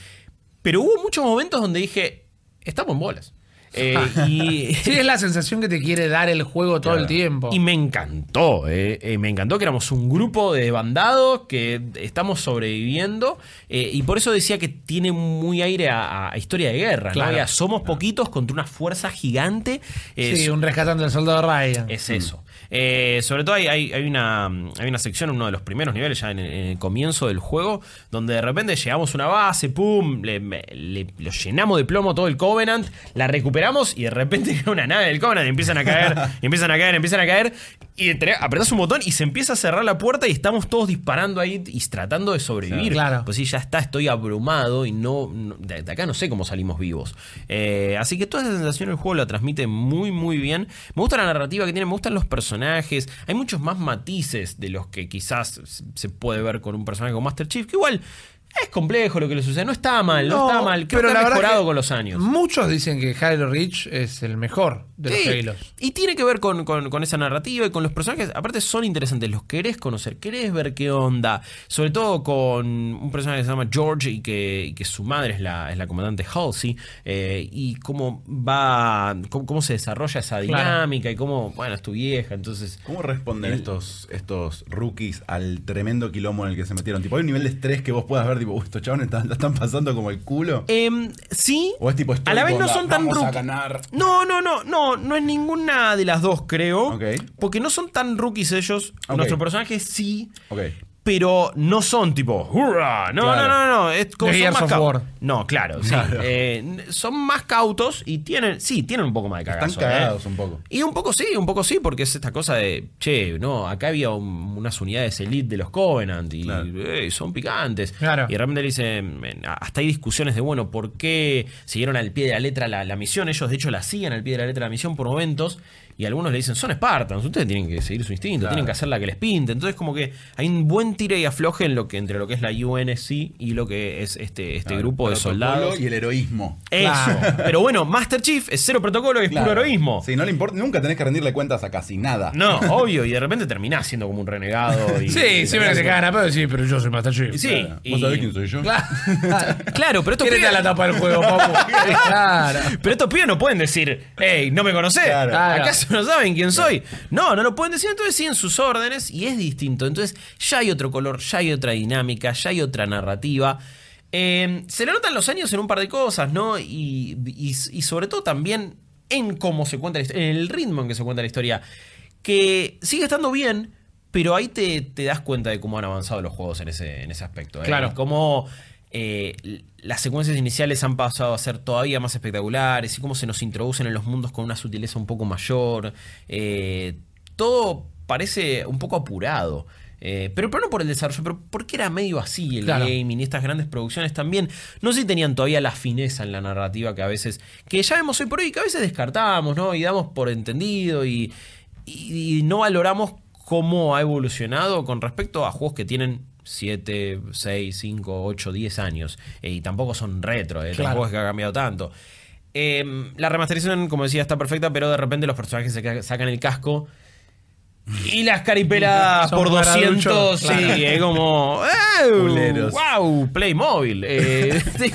Pero hubo muchos momentos donde dije, estamos en bolas. Eh, y, *laughs* Sí, es la sensación que te quiere dar el juego todo el tiempo. y me encantó, eh, eh, me encantó que éramos un grupo de bandados que estamos sobreviviendo eh, y por eso decía que tiene muy aire a, a historia de guerra. Ya somos poquitos contra una fuerza gigante. sí, un rescatante del soldado Ryan. es eso. Eh, sobre todo hay, hay- hay una, hay una sección, uno de los primeros niveles, ya en el, en el comienzo del juego, donde de repente llegamos a una base, pum, le, lo llenamos de plomo todo el Covenant, la recuperamos y de repente *laughs* una nave del Covenant y empiezan a caer, y *laughs* empiezan a caer, empiezan a caer, y te- apretás un botón y se empieza a cerrar la puerta y estamos todos disparando ahí y tratando de sobrevivir. Claro. Pues sí, ya está, estoy abrumado y no, no- de, de acá no sé cómo salimos vivos. Eh, así que toda esa sensación el juego la transmite muy, muy bien. Me gusta la narrativa que tiene, me gustan los personajes. Hay muchos más matices de los que quizás se puede ver con un personaje como Master Chief, que igual es complejo lo que le sucede. No está mal, no, está mal. Creo que ha mejorado que con los años. Muchos dicen que Halo Reach es el mejor de Sí, los Halos. Y tiene que ver con, con- con esa narrativa y con los personajes. Aparte, son interesantes. Los querés conocer, querés ver qué onda. Sobre todo con un personaje que se llama George y que, y que su madre es la, es la comandante Halsey. eh, y cómo va. Cómo, cómo se desarrolla esa dinámica y cómo. Bueno, es tu vieja, entonces. ¿Cómo responden estos, estos rookies al tremendo quilombo en el que se metieron? Tipo, ¿hay un nivel de estrés que vos puedas ver, tipo, "Uy, estos chavales están, la están pasando como el culo? Em, sí. ¿O es tipo a la vez no onda, son tan "Vamos a rookie- ganar"? No, no, no, no, no es ninguna de las dos, creo. Ok. Porque no son tan rookies ellos. Ok. Nuestro personaje sí. Ok. Pero no son tipo ¡Hurra! No, Claro. no, no, no. Es como son más of cau- War. No, claro, sí. Eh, n- son más cautos y tienen, sí, tienen un poco más de Están cagazo. cagados eh. un poco. Y un poco sí, un poco sí, porque es esta cosa de, che, no, acá había un- unas unidades elite de los Covenant y Claro. eh, son picantes. Claro. Y de repente le dicen, hasta hay discusiones de, bueno, ¿por qué siguieron al pie de la letra la, la misión? Ellos de hecho la siguen al pie de la letra la misión por momentos. Y algunos le dicen, son Spartans, ustedes tienen que seguir su instinto, Claro. tienen que hacer la que les pinte. Entonces, como que hay un buen tire y afloje en lo que, entre lo que es la UNSC y lo que es este, este Claro, grupo de protocolo soldados. Y el heroísmo. Eso. Claro. Pero bueno, Master Chief es cero protocolo y es puro heroísmo. Sí, no le importa, nunca tenés que rendirle cuentas a casi nada. No, obvio, y de repente terminás siendo como un renegado. Y, Sí, siempre que te cagan a pedo, sí, pero yo soy Master Chief. sí, Claro. y- ¿Vos sabés quién soy yo? Claro. *laughs* Claro, pero estos ¿Quién está pibes, a la tapa del juego, papu? *laughs* Claro. pero estos pibes no pueden decir, hey, no me conocés, Claro. Claro. *laughs* ¿acaso no saben quién soy? No, no lo pueden decir, entonces siguen sus órdenes y es distinto. Entonces ya hay otro color, ya hay otra dinámica, ya hay otra narrativa. Eh, se le notan los años en un par de cosas, ¿no? Y, y- y sobre todo también en cómo se cuenta la historia, en el ritmo en que se cuenta la historia, que sigue estando bien, pero ahí te, te das cuenta de cómo han avanzado los juegos en ese, en ese aspecto. ¿eh? Claro. Cómo eh, las secuencias iniciales han pasado a ser todavía más espectaculares y cómo se nos introducen en los mundos con una sutileza un poco mayor. Eh, todo parece un poco apurado. Eh, pero, pero no por el desarrollo, pero porque era medio así el Claro. gaming y estas grandes producciones también. No sé si tenían todavía la fineza en la narrativa que a veces, que ya vemos hoy por hoy, que a veces descartamos, ¿no? Y damos por entendido y, y- y no valoramos cómo ha evolucionado con respecto a juegos que tienen 7, 6, 5, 8, 10 años. Eh, y tampoco son retro, eh, Claro. tampoco es que ha cambiado tanto. Eh, la remasterización, como decía, está perfecta, pero de repente los personajes se sacan el casco. Y las caripeladas Son por baraduchos, 200, claro. sí, es como. *laughs* ¡eh! Culeros. ¡Wow! Playmobil. Eh, *laughs* es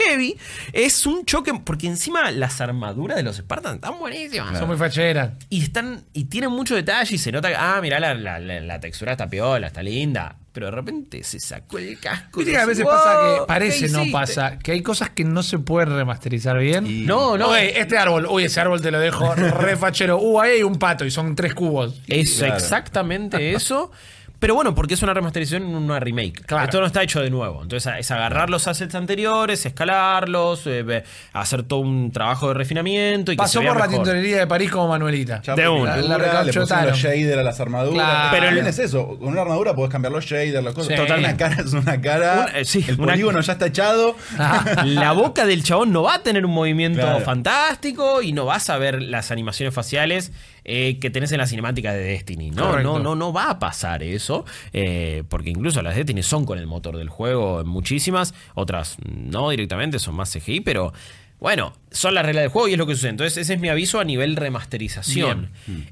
heavy. Es un choque. Porque encima las armaduras de los Spartans están buenísimas. Son muy facheras. Y están. Y tienen mucho detalle. Y se nota que. Ah, mirá, la, la- la- la textura está piola, está linda. Pero de repente se sacó el casco. Viste que a veces pasa "Wow, que parece, ¿qué no hiciste?". pasa, que hay cosas que no se pueden remasterizar bien. Y- No, no. Este árbol, uy, ese árbol te lo dejo *laughs* re fachero. Uh, ahí hay un pato y son tres cubos. Es Claro. exactamente eso. *laughs* Pero bueno, porque es una remasterización, una remake. Claro. Esto no está hecho de nuevo. Entonces es agarrar los assets anteriores, escalarlos, eh, hacer todo un trabajo de refinamiento. Y que Pasó vea por la mejor. tintorería de París como Manuelita. De una. La- la le pusieron los shaders a las armaduras. Claro. Pero también el- es eso. Con una armadura podés cambiar los shaders, las cosas. Sí. Total, una cara es una cara. Una- eh, sí, el una- polígono ya está echado. La boca del chabón no va a tener un movimiento Claro. fantástico y no vas a ver las animaciones faciales eh, que tenés en la cinemática de Destiny. No, Correcto. no, no, no va a pasar eso. eh, porque incluso las de Destiny son con el motor del juego en muchísimas. Otras no directamente, son más CGI, pero. Bueno, son las reglas del juego y es lo que sucede. Entonces, ese es mi aviso a nivel remasterización.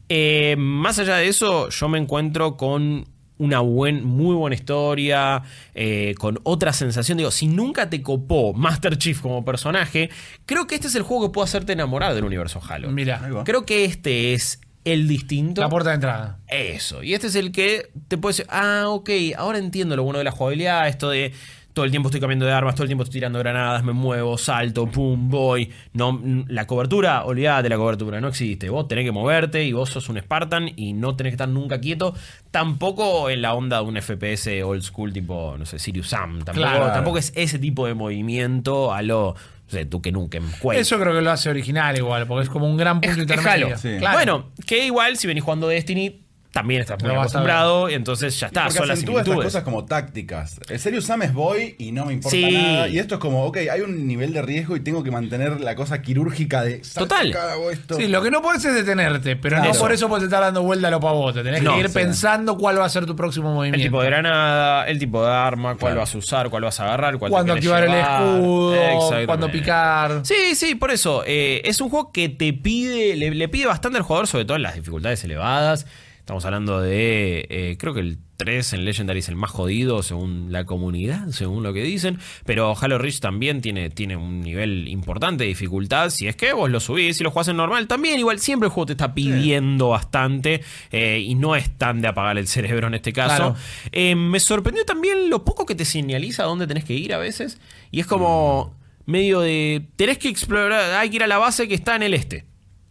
Eh, más allá de eso, yo me encuentro con una buen, muy buena historia, eh, con otra sensación. Digo, si nunca te copó Master Chief como personaje, creo que este es el juego que puede hacerte enamorar del universo Halo. Mira. Creo que este es el distinto. la puerta de entrada. Eso. Y este es el que te puede decir, ah, ok, ahora entiendo lo bueno de la jugabilidad, esto de todo el tiempo estoy cambiando de armas, todo el tiempo estoy tirando granadas, me muevo, salto, pum, voy. No, la cobertura, olvídate de la cobertura, no existe. Vos tenés que moverte y vos sos un Spartan y no tenés que estar nunca quieto. Tampoco en la onda de un FPS old school tipo, no sé, Sirius Sam. Tampoco, Claro. tampoco es ese tipo de movimiento a lo, no sé, tú que nunca en Quake. Eso creo que lo hace original igual, porque es como un gran punto Es- es intermedio. Halo. Sí. Claro. Bueno, que igual si venís jugando Destiny, también estás muy Lo vas a acostumbrado, y entonces ya está, Porque son las acentúa estas similitudes. cosas como tácticas. El Serious Sam es voy y no me importa Sí. nada. Y esto es como, ok, hay un nivel de riesgo y tengo que mantener la cosa quirúrgica de. salto Total. acá, hago esto. Sí, lo que no puedes es detenerte, pero no Eso. por eso puedes estar dando vuelta a lo pavote. Tenés No, que ir sí. pensando cuál va a ser tu próximo El movimiento. tipo de granada, el tipo de arma, cuál Claro. vas a usar, cuál vas a agarrar, cuál te querés activar el escudo, Exactamente. cuándo picar. Sí, sí, por eso. eh, es un juego que te pide, le, le pide bastante al jugador, sobre todo en las dificultades elevadas. Estamos hablando de, eh, creo que el 3 en Legendary es el más jodido según la comunidad, según lo que dicen. Pero Halo Reach también tiene, tiene un nivel importante de dificultad. Si es que vos lo subís y lo jugás en normal, también igual siempre el juego te está pidiendo bastante. eh, y no es tan de apagar el cerebro en este caso. Claro. Eh, me sorprendió también lo poco que te señaliza dónde tenés que ir a veces. Y es como medio de. Tenés que explorar, hay que ir a la base que está en el este.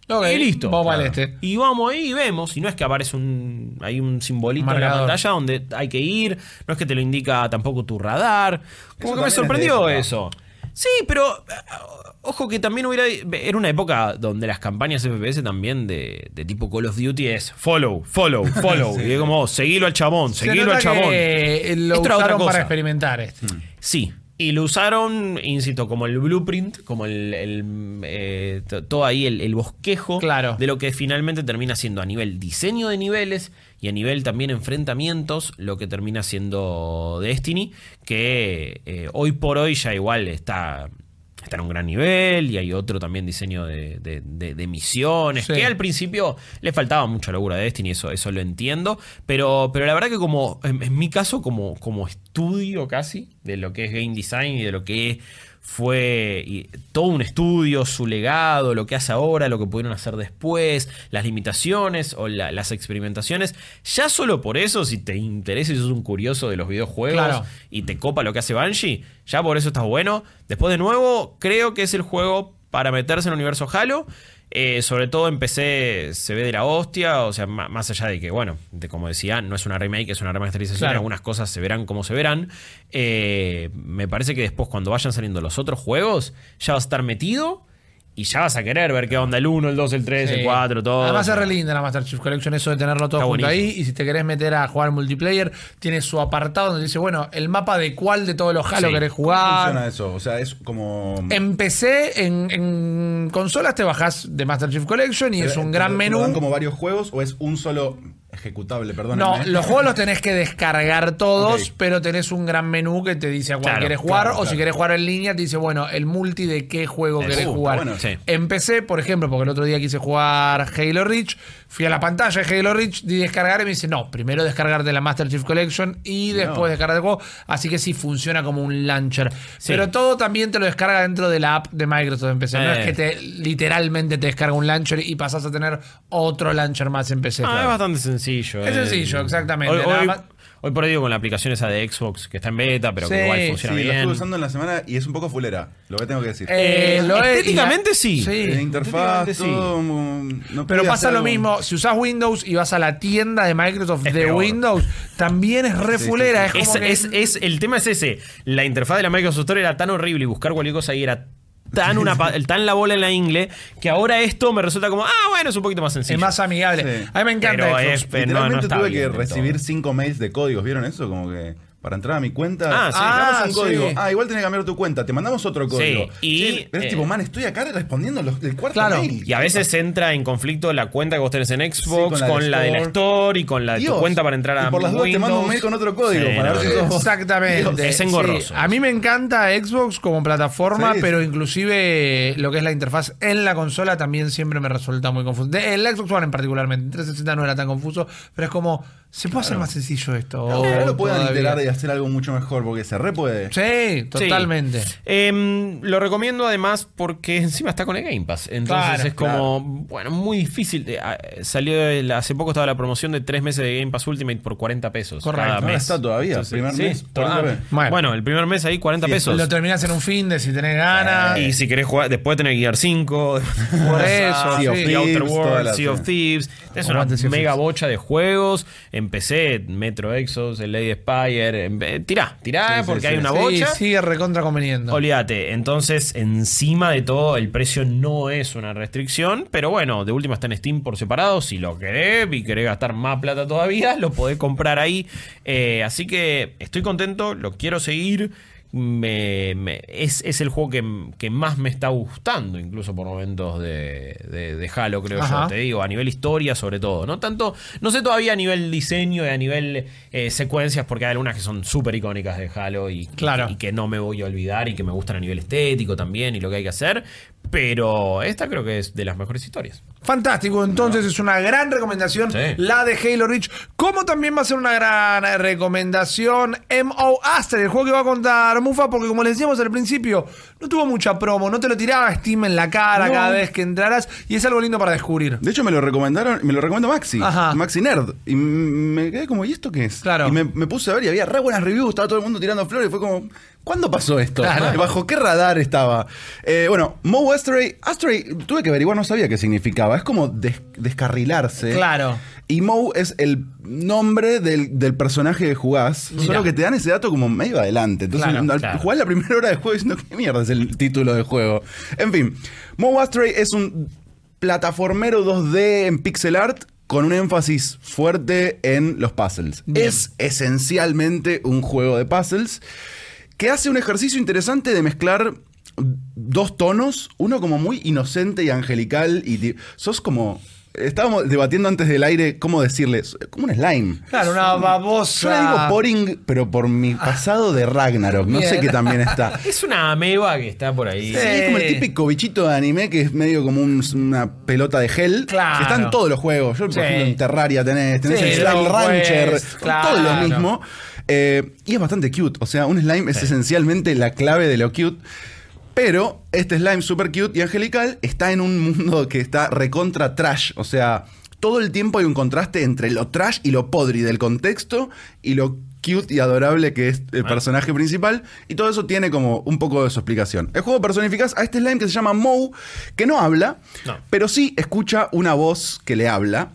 Y listo. Vamos al Claro. este. Y vamos ahí y vemos. Y no es que aparece un. Hay un simbolito en la pantalla donde hay que ir. No es que te lo indica tampoco tu radar. Como Eso que me es sorprendió eso. Sí, pero. eh, Ojo que también hubiera. Era una época donde las campañas FPS también de, de tipo Call of Duty es follow, follow, *laughs* follow. Y es como, seguilo al chabón, Se seguilo al chabón. que eh, lo Esto era otra usaron para cosa. experimentar este. Sí. Y lo usaron, insisto, como el blueprint, como el, el, eh, todo ahí el, el bosquejo Claro. de lo que finalmente termina siendo a nivel diseño de niveles y a nivel también enfrentamientos, lo que termina siendo Destiny, que eh, hoy por hoy ya igual está, está en un gran nivel y hay otro también diseño de, de- de- de misiones, Sí. que al principio le faltaba mucha locura de Destiny, eso, eso lo entiendo, pero, pero la verdad que como, en, en mi caso, como, como estudio casi de lo que es game design y de lo que fue todo un estudio, su legado, lo que hace ahora, lo que pudieron hacer después, las limitaciones o la- las experimentaciones. Ya solo por eso, si te interesa y sos un curioso de los videojuegos Claro. y te copa lo que hace Banshee, ya por eso estás bueno. Después de nuevo, creo que es el juego para meterse en el universo Halo. Eh, sobre todo en PC se ve de la hostia, o sea, más allá de que, bueno, de, como decía, no es una remake, es una remasterización, Claro. algunas cosas se verán como se verán. Eh, me parece que después cuando vayan saliendo los otros juegos, ya vas a estar metido y ya vas a querer ver qué onda el 1, el 2, el 3, el Sí. 4, todo. Además es re linda la Master Chief Collection, eso de tenerlo todo Está junto ahí. Y si te querés meter a jugar multiplayer, tiene su apartado donde dice, bueno, el mapa de cuál de todos los Halo Sí. querés ¿Cómo jugar. funciona eso? O sea, es como. En PC, en, en consolas te bajás de Master Chief Collection y es un ¿Te gran te lo menú. dan como varios juegos o es un solo ejecutable? Perdón. No, los juegos los tenés que descargar todos, pero tenés un gran menú que te dice a cuál Claro, querés jugar. claro, o si querés jugar en línea, te dice, bueno, el multi de qué juego querés Uh, jugar. está bueno. Sí. Empecé, por ejemplo, porque el otro día quise jugar Halo Reach, fui a la pantalla de Halo Reach, di descargar y me dice, no, primero descargarte la Master Chief Collection y No. después descargar el juego. Así que sí funciona como un launcher. Sí. Pero todo también te lo descarga dentro de la app de Microsoft en PC. No Eh. es que te literalmente te descarga un launcher y pasás a tener otro launcher más en PC. Ah, es bastante sencillo. Es eh. sencillo, exactamente. Hoy, hoy- Hoy por hoy digo con la aplicación esa de Xbox que está en beta, pero Sí, que igual Sí, funciona lo bien. estuve usando en la semana y es un poco fulera, lo que tengo que decir. Eh, lo es, estéticamente y la- sí. La Sí. interfaz, sí. todo, mm, no Pero podía pasa hacer lo algo- mismo, si usás Windows y vas a la tienda de Microsoft Es de peor. Windows, también es re Sí, fulera. sí, Es, Es, como que- es- es- el tema es ese. La interfaz de la Microsoft Store era tan horrible y buscar cualquier cosa ahí era tan, una, pa- *laughs* tan la bola en la ingle que ahora esto me resulta como, ah, bueno, es un poquito más sencillo. es más amigable. Sí. A mí me encanta Pero Xbox. es- no, Literalmente no tuve bien que recibir todo. cinco mails de códigos, ¿vieron eso? Como que para entrar a mi cuenta, Ah, sí. Ah, un código. Ah, igual tenés que cambiar tu cuenta, te mandamos otro código. y, Sí, pero es eh, tipo, man, estoy acá respondiendo los, el cuarto Claro. mail. Y a veces entra en conflicto la cuenta que vos tenés en Xbox Sí, con, la, de la Store y con la de Dios. tu cuenta para entrar a Y por las dudas te mando un mail con otro código Sí, para no, ver si no. sos- Exactamente. Es engorroso. Sí. A mí me encanta Xbox como plataforma, Sí, pero inclusive lo que es la interfaz en la consola también siempre me resulta muy confuso. De- El Xbox One en particularmente, en 360 no era tan confuso, pero es como, ¿se puede hacer más sencillo esto? Lo puedan Todavía. iterar y hacer algo mucho mejor, porque se re puede. Sí, totalmente. Sí. Em, lo recomiendo además porque encima está con el Game Pass. Entonces Claro, es como, bueno, muy difícil. Eh, ah, Salió el- hace poco estaba la promoción de tres meses de Game Pass Ultimate por 40 pesos. Correcto. Cada mes. está todavía, primer mes, 40 pesos. Bueno. bueno. el primer mes ahí 40 Sí, pesos. Lo terminás en un fin de si tenés ganas. Y si querés jugar, después tenés Gear 5, Por eso, Sea of. Thieves, Sea of Thieves. Es una mega bocha de juegos. Empecé Metro Exos, el Lady Spire. em- tirá, tirá, Sí, sí, porque sí. hay una Sí, bocha. sigue recontra conveniendo. Olvídate, entonces encima de todo el precio no es una restricción, pero bueno, de última está en Steam por separado, si lo querés y querés gastar más plata todavía, lo podés comprar ahí. Eh, así que estoy contento, lo quiero seguir. Me, me- es, es el juego que, que más me está gustando, incluso por momentos de, de- de Halo, creo Ajá. yo. Te digo, a nivel historia, sobre todo. No tanto, no sé todavía a nivel diseño y a nivel eh, secuencias, porque hay algunas que son súper icónicas de Halo y, Claro. y que no me voy a olvidar y que me gustan a nivel estético también y lo que hay que hacer. Pero esta creo que es de las mejores historias. Fantástico, entonces es una gran recomendación Sí. la de Halo Reach, como también va a ser una gran recomendación MO Aster, el juego que va a contar Mufa, porque como les decíamos al principio, no tuvo mucha promo, no te lo tiraba Steam en la cara No. cada vez que entraras y es algo lindo para descubrir. De hecho, me lo recomendaron, me lo recomendó Maxi, Ajá. Maxi Nerd. Y me quedé como, ¿y esto qué es? Claro. Y me, me puse a ver y había re buenas reviews, estaba todo el mundo tirando flores y fue como, ¿cuándo pasó esto? Claro. *laughs* ¿Bajo qué radar estaba? Eh, bueno, Mo Astray, Astray, tuve que averiguar, no sabía qué significaba. Es como des- descarrilarse. Claro. Y Mo es el nombre del, del personaje que jugás, Mira. solo que te dan ese dato como medio adelante. Entonces, Claro, al claro. jugás la primera hora del juego diciendo, ¿qué mierda es el título del juego? En fin, Mo Astray es un plataformero 2D en pixel art con un énfasis fuerte en los puzzles. Bien. Es esencialmente un juego de puzzles que hace un ejercicio interesante de mezclar dos tonos, uno como muy inocente y angelical y sos como estábamos debatiendo antes del aire cómo decirle, como un slime. Claro, una babosa. Yo le digo poring, pero por mi pasado de Ragnarok, no sé qué también está. *laughs* Es una ameba que está por ahí. Sí, es como el típico bichito de anime que es medio como un- una pelota de gel. Claro. Que está en todos los juegos. Yo, por Sí. ejemplo, en Terraria tenés, tenés Sí, el Slime Rancher, claro. todo lo mismo. Eh, y es bastante cute. O sea, un slime es esencialmente la clave de lo cute. Pero este slime super cute y angelical está en un mundo que está recontra trash. O sea, todo el tiempo hay un contraste entre lo trash y lo podri del contexto y lo cute y adorable que es el personaje principal. Y todo eso tiene como un poco de su explicación. El juego personificas a este slime que se llama Moe, que no habla, No. pero sí escucha una voz que le habla.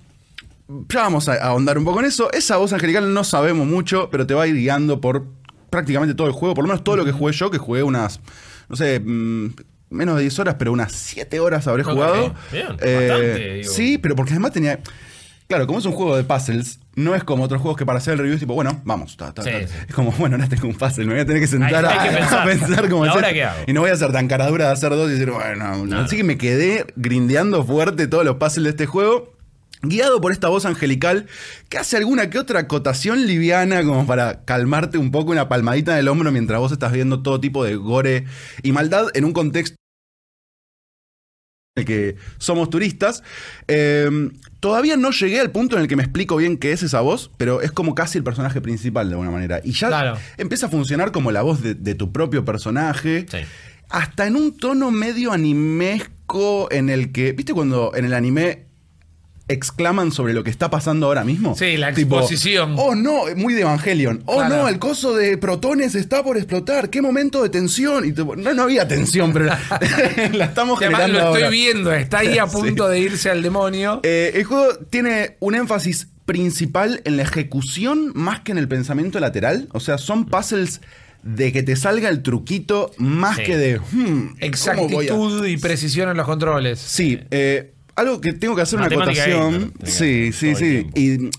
Ya vamos a ahondar un poco en eso. Esa voz angelical no sabemos mucho, pero te va a ir guiando por prácticamente todo el juego. Por lo menos todo lo que jugué yo, que jugué unas, no sé, mm, menos de 10 horas, pero unas 7 horas habré jugado. bien, Eh, bastante, digo. sí, pero porque además tenía... Claro, como es un juego de puzzles, no es como otros juegos que para hacer el review es tipo, bueno, vamos. ta, ta, Sí, ta. sí. Es como, bueno, ahora tengo un puzzle, me voy a tener que sentar Hay- hay a, que *laughs* a pensar. pensar cómo ¿Y hacer. ahora qué hago? Y no voy a ser tan cara dura de hacer dos y decir, bueno, no. así que me quedé grindeando fuerte todos los puzzles de este juego. Guiado por esta voz angelical que hace alguna que otra acotación liviana como para calmarte un poco una palmadita en el hombro mientras vos estás viendo todo tipo de gore y maldad en un contexto en el que somos turistas. Eh, todavía no llegué al punto en el que me explico bien qué es esa voz, pero es como casi el personaje principal de alguna manera. Y ya Claro. empieza a funcionar como la voz de, de tu propio personaje. Sí. Hasta en un tono medio animesco en el que, ¿viste cuando en el anime exclaman sobre lo que está pasando ahora mismo. Sí, la exposición. Oh no, muy de Evangelion. Oh Claro. no, el coso de protones está por explotar. Qué momento de tensión. Y no, no había tensión, pero la, *laughs* la estamos además generando lo estoy viendo, está ahí a *laughs* Sí. punto de irse al demonio. Eh, el juego tiene un énfasis principal en la ejecución más que en el pensamiento lateral. O sea, son puzzles de que te salga el truquito más Sí. que de. hmm, ¿cómo voy a- Exactitud y precisión en los controles. Sí, eh, algo que tengo que hacer una acotación. Sí, sí, sí. Y.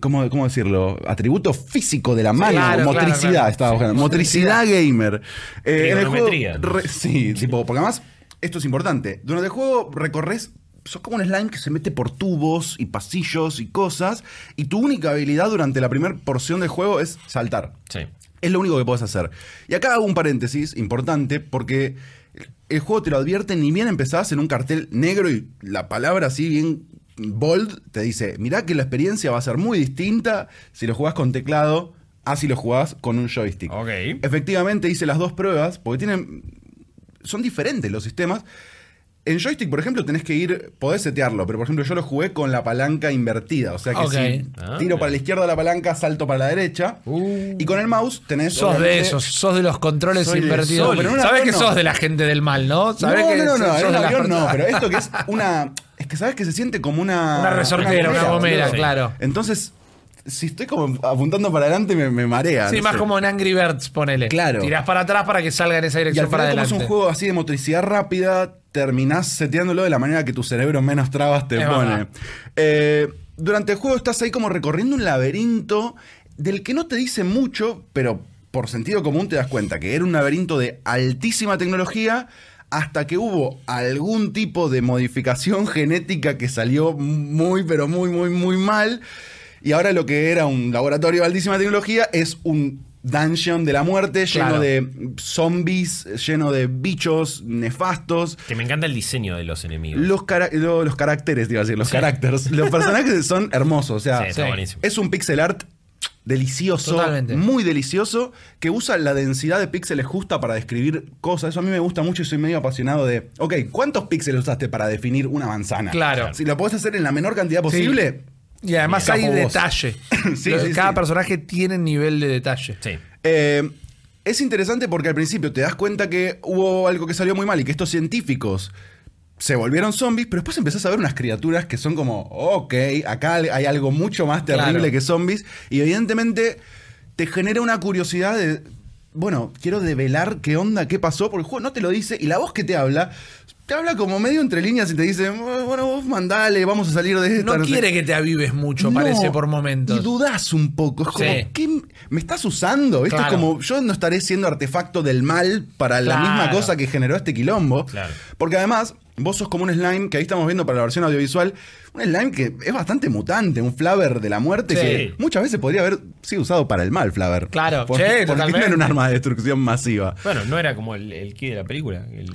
¿Cómo, ¿Cómo decirlo? Atributo físico de la mano. claro, motricidad, claro, claro. estaba Sí, buscando. Motricidad gamer. Eh, en el juego. Re- sí, tipo, porque además, esto es importante. Durante el juego recorres. Sos como un slime que se mete por tubos y pasillos y cosas. Y tu única habilidad durante la primera porción del juego es saltar. Sí. Es lo único que puedes hacer. Y acá hago un paréntesis importante porque el juego te lo advierte ni bien empezás en un cartel negro y la palabra así bien bold te dice, mirá que la experiencia va a ser muy distinta si lo jugás con teclado a si lo jugás con un joystick. Ok. Efectivamente hice las dos pruebas porque tienen son diferentes los sistemas. En joystick, por ejemplo, tenés que ir, podés setearlo, pero por ejemplo yo lo jugué con la palanca invertida. O sea que si Ah, tiro para la izquierda la palanca, salto para la derecha. Uh. Y con el mouse tenés... Sos de esos, sos de los controles invertidos. un Sabés que no. sos de la gente del mal, ¿no? No, Sabés no, que no, no, sos en un avión no, pero esto que es una... Es que sabes que se siente como una... Una resortera, una gomera, boludo. claro. Entonces, si estoy como apuntando para adelante me, me marea. Sí, no más sé. como en Angry Birds, ponele. Claro. Tirás para atrás para que salga en esa Y dirección al para final, como adelante. es un juego así de motricidad rápida, terminás seteándolo de la manera que tu cerebro menos trabas te Es pone. Eh, durante el juego estás ahí como recorriendo un laberinto del que no te dice mucho, pero por sentido común te das cuenta que era un laberinto de altísima tecnología hasta que hubo algún tipo de modificación genética que salió muy, pero muy, muy, muy mal. Y ahora lo que era un laboratorio de altísima tecnología es un dungeon de la muerte lleno Claro. de zombies, lleno de bichos nefastos. Que me encanta el diseño de los enemigos. Los, cara- lo- los caracteres, te iba a decir, los caracteres. Los *laughs* personajes son hermosos. O sea, Sí, está Sí. buenísimo. es un pixel art delicioso, Totalmente. muy delicioso, que usa la densidad de píxeles justa para describir cosas. Eso a mí me gusta mucho y soy medio apasionado de, ok, ¿cuántos píxeles usaste para definir una manzana? Claro. Si lo podés hacer en la menor cantidad posible, Y además Bien. hay Capo detalle. *coughs* Sí, Lo- sí, Cada sí. personaje tiene nivel de detalle. Sí. Eh, es interesante porque al principio te das cuenta que hubo algo que salió muy mal y que estos científicos se volvieron zombies, pero después empezás a ver unas criaturas que son como, ok, acá hay algo mucho más terrible Claro. que zombies y evidentemente te genera una curiosidad de, bueno, quiero develar qué onda, qué pasó, porque el juego no te lo dice y la voz que te habla, te habla como medio entre líneas y te dice, bueno, vos mandale, vamos a salir de esta. No quiere que te avives mucho, no, parece, por momentos. Y dudás un poco. Es como, Sí. ¿qué me estás usando? Esto Claro. es como, yo no estaré siendo artefacto del mal para la Claro. misma cosa que generó este quilombo. Claro. Porque además, vos sos como un slime que ahí estamos viendo para la versión audiovisual. Un slime que es bastante mutante, un flaver de la muerte Sí. que muchas veces podría haber sido usado para el mal, flaver. Claro, porque, sí, porque no era un arma de destrucción masiva. Bueno, no era como el, el key de la película. el-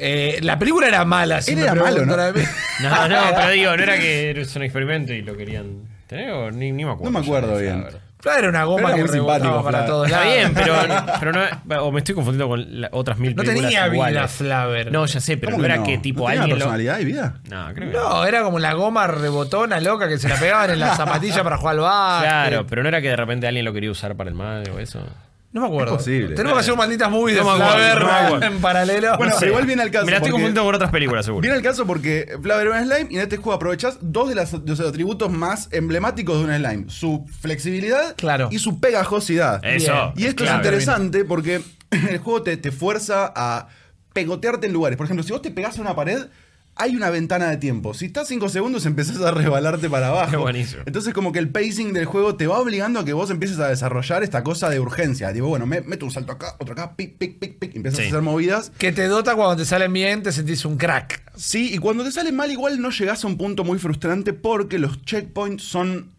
Eh, la película era mala, si Él era malo, ¿no? *laughs* No, no, pero digo, no era que es un experimento y lo querían tener o ni, ni me acuerdo. No me acuerdo bien. la verdad. era una goma era que rebotaba para todos Está bien, pero, *laughs* pero no, o me estoy confundiendo con la- otras mil No películas tenía vida iguales. Flaver. No, ya sé, pero ¿Cómo no que era que tipo ¿No tenía alguien lo... personalidad y vida? No, creo que no. No, era como la goma rebotona loca que se la pegaban en la *laughs* zapatilla para jugar al básquet. Claro, pero no era que de repente alguien lo quería usar para el mal o eso. No me acuerdo. Es posible. Tenemos que hacer un malditas movie de No acuerdo, Flaver no en paralelo. Bueno, No sé. pero igual viene al caso. Me la estoy confundiendo con otras películas, seguro. Viene el caso porque Flaver era un slime y en este juego aprovechás dos de, las- de los atributos más emblemáticos de un slime: su flexibilidad Claro. y su pegajosidad. Eso. Y esto es interesante porque *clears throat* el juego te, te fuerza a pegotearte en lugares. Por ejemplo, si vos te pegás a una pared, hay una ventana de tiempo. Si estás 5 segundos, empezás a resbalarte para abajo. Qué buenísimo. Entonces, como que el pacing del juego te va obligando a que vos empieces a desarrollar esta cosa de urgencia. Digo, bueno, me, meto un salto acá, otro acá, pic, pic, pic, pic. y Empiezas Sí. a hacer movidas. Que te dota cuando te salen bien, te sentís un crack. Sí, y cuando te sale mal, igual no llegás a un punto muy frustrante porque los checkpoints son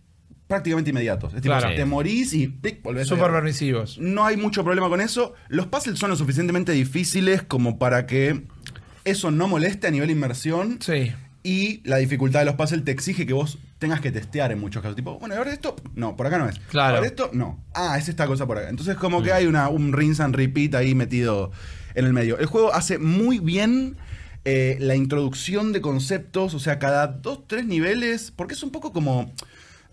prácticamente inmediatos. Es tipo, Claro. te morís y pic, volvés a Súper permisivos. No hay mucho problema con eso. Los puzzles son lo suficientemente difíciles como para que eso no moleste a nivel inmersión. Sí. Y la dificultad de los puzzles te exige que vos tengas que testear en muchos casos. Tipo, bueno, ¿y ahora esto? No, por acá no es. Claro. ¿Ahora esto? No. Ah, es esta cosa por acá. Entonces, como que hay una, un rinse and repeat ahí metido en el medio. El juego hace muy bien eh, la introducción de conceptos, o sea, cada dos, tres niveles, porque es un poco como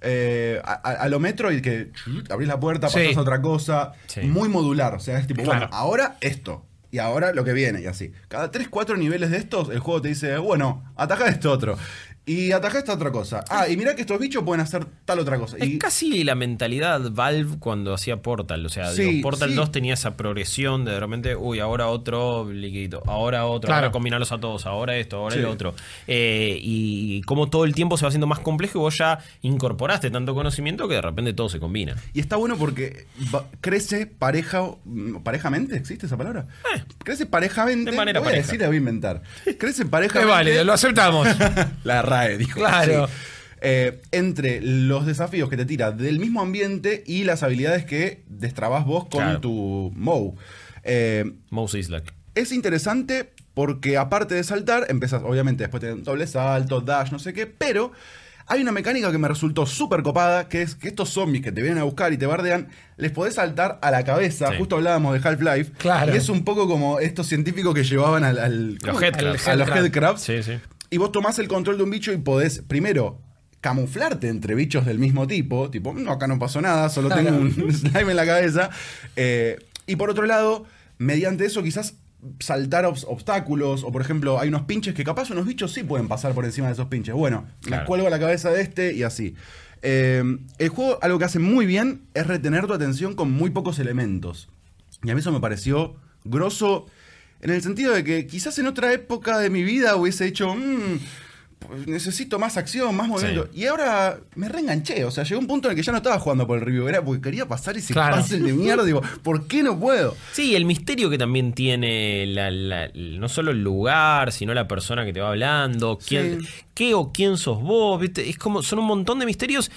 eh, a, lo Metroid que abrís la puerta, Sí. pasas a otra cosa, Sí. muy modular, o sea, es tipo, Claro. bueno, ahora esto. Y ahora lo que viene, y así. Cada 3, 4 niveles de estos, el juego te dice, bueno, ataja esto otro. Y ataja esta otra cosa. Ah, y mira que estos bichos pueden hacer tal otra cosa. Es Y, casi la mentalidad Valve cuando hacía Portal. O sea, Sí, digo, Portal sí. 2 tenía esa progresión de de repente, uy, ahora otro liquidito, ahora otro, Claro. ahora combinarlos a todos, ahora esto, ahora Sí. el otro. Eh, y como todo el tiempo se va haciendo más complejo y vos ya incorporaste tanto conocimiento que de repente todo se combina. y está bueno porque crece pareja, mm, parejamente, ¿existe esa palabra? Crece parejamente. de manera voy a pareja. decir, la voy a inventar. *laughs* Crece Es parejamente. válido, lo aceptamos. *laughs* La Dijo. Claro. Eh, entre los desafíos que te tira del mismo ambiente y las habilidades que destrabas vos con Claro. tu Mow. Eh, Mouse Islak. es interesante porque aparte de saltar, empezás, obviamente, después te doble salto, dash, no sé qué, pero hay una mecánica que me resultó súper copada, que es que estos zombies que te vienen a buscar y te bardean, les podés saltar a la cabeza. Sí. Justo hablábamos de Half-Life. Claro. Y es un poco como estos científicos que llevaban al... al- Los ¿cómo? headcrabs. A los Headcrab. headcrabs. Sí, sí. Y vos tomás el control de un bicho y podés, primero, camuflarte entre bichos del mismo tipo. Tipo, no, acá no pasó nada, solo tengo un *laughs* slime en la cabeza. Eh, y por otro lado, mediante eso quizás saltar obs- obstáculos. O por ejemplo, hay unos pinches que capaz unos bichos sí pueden pasar por encima de esos pinches. Bueno, me Claro. cuelgo a la cabeza de este y así. Eh, el juego algo que hace muy bien es retener tu atención con muy pocos elementos. Y a mí eso me pareció grosso en el sentido de que quizás en otra época de mi vida hubiese hecho, "Mm, pues necesito más acción, más movimiento. Y ahora me reenganché, o sea, llegó un punto en el que ya no estaba jugando por el review, era porque quería pasar ese Claro. puzzle de mierda, digo, ¿por qué no puedo? Sí, el misterio que también tiene la- la- no solo el lugar, sino la persona que te va hablando, quién, Sí. qué o quién sos vos, ¿viste? Es como, son un montón de misterios.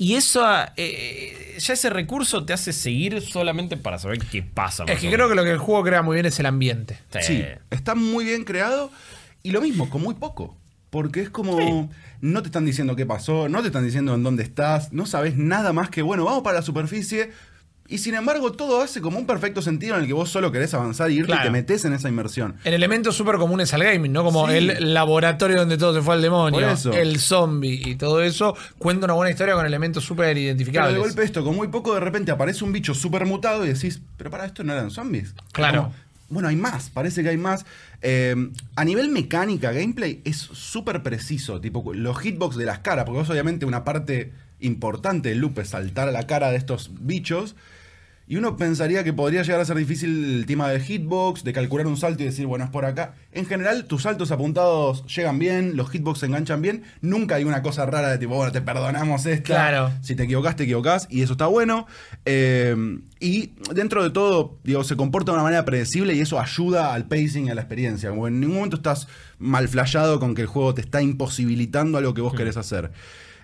Y eso, eh, ya ese recurso te hace seguir solamente para saber qué pasa. es que creo que lo que el juego crea muy bien es el ambiente. Sí, está muy bien creado y lo mismo, con muy poco. Porque es como, no te están diciendo qué pasó, no te están diciendo en dónde estás, no sabes nada más que, bueno, vamos para la superficie. Y sin embargo, todo hace como un perfecto sentido en el que vos solo querés avanzar y irte Claro. y te metes en esa inmersión. En elementos súper comunes al gaming, ¿no? Como Sí. el laboratorio donde todo se fue al demonio, el zombie y todo eso, cuenta una buena historia con elementos súper Pero identificables. de golpe esto, con muy poco, de repente aparece un bicho súper mutado y decís, pero para esto no eran zombies. Claro. Como, bueno, hay más, parece que hay más. Eh, a nivel mecánica, gameplay, es súper preciso. Tipo, los hitbox de las caras, porque vos obviamente una parte importante del loop es saltar a la cara de estos bichos. Y uno pensaría que podría llegar a ser difícil el tema de hitbox, de calcular un salto y decir, bueno, es por acá. En general, tus saltos apuntados llegan bien, los hitbox se enganchan bien. Nunca hay una cosa rara de tipo, bueno, te perdonamos esta. Claro. Si te equivocás, te equivocás, y eso está bueno. Eh, y dentro de todo, digo, se comporta de una manera predecible y eso ayuda al pacing y a la experiencia. Como en ningún momento estás mal flayado con que el juego te está imposibilitando algo que vos querés hacer.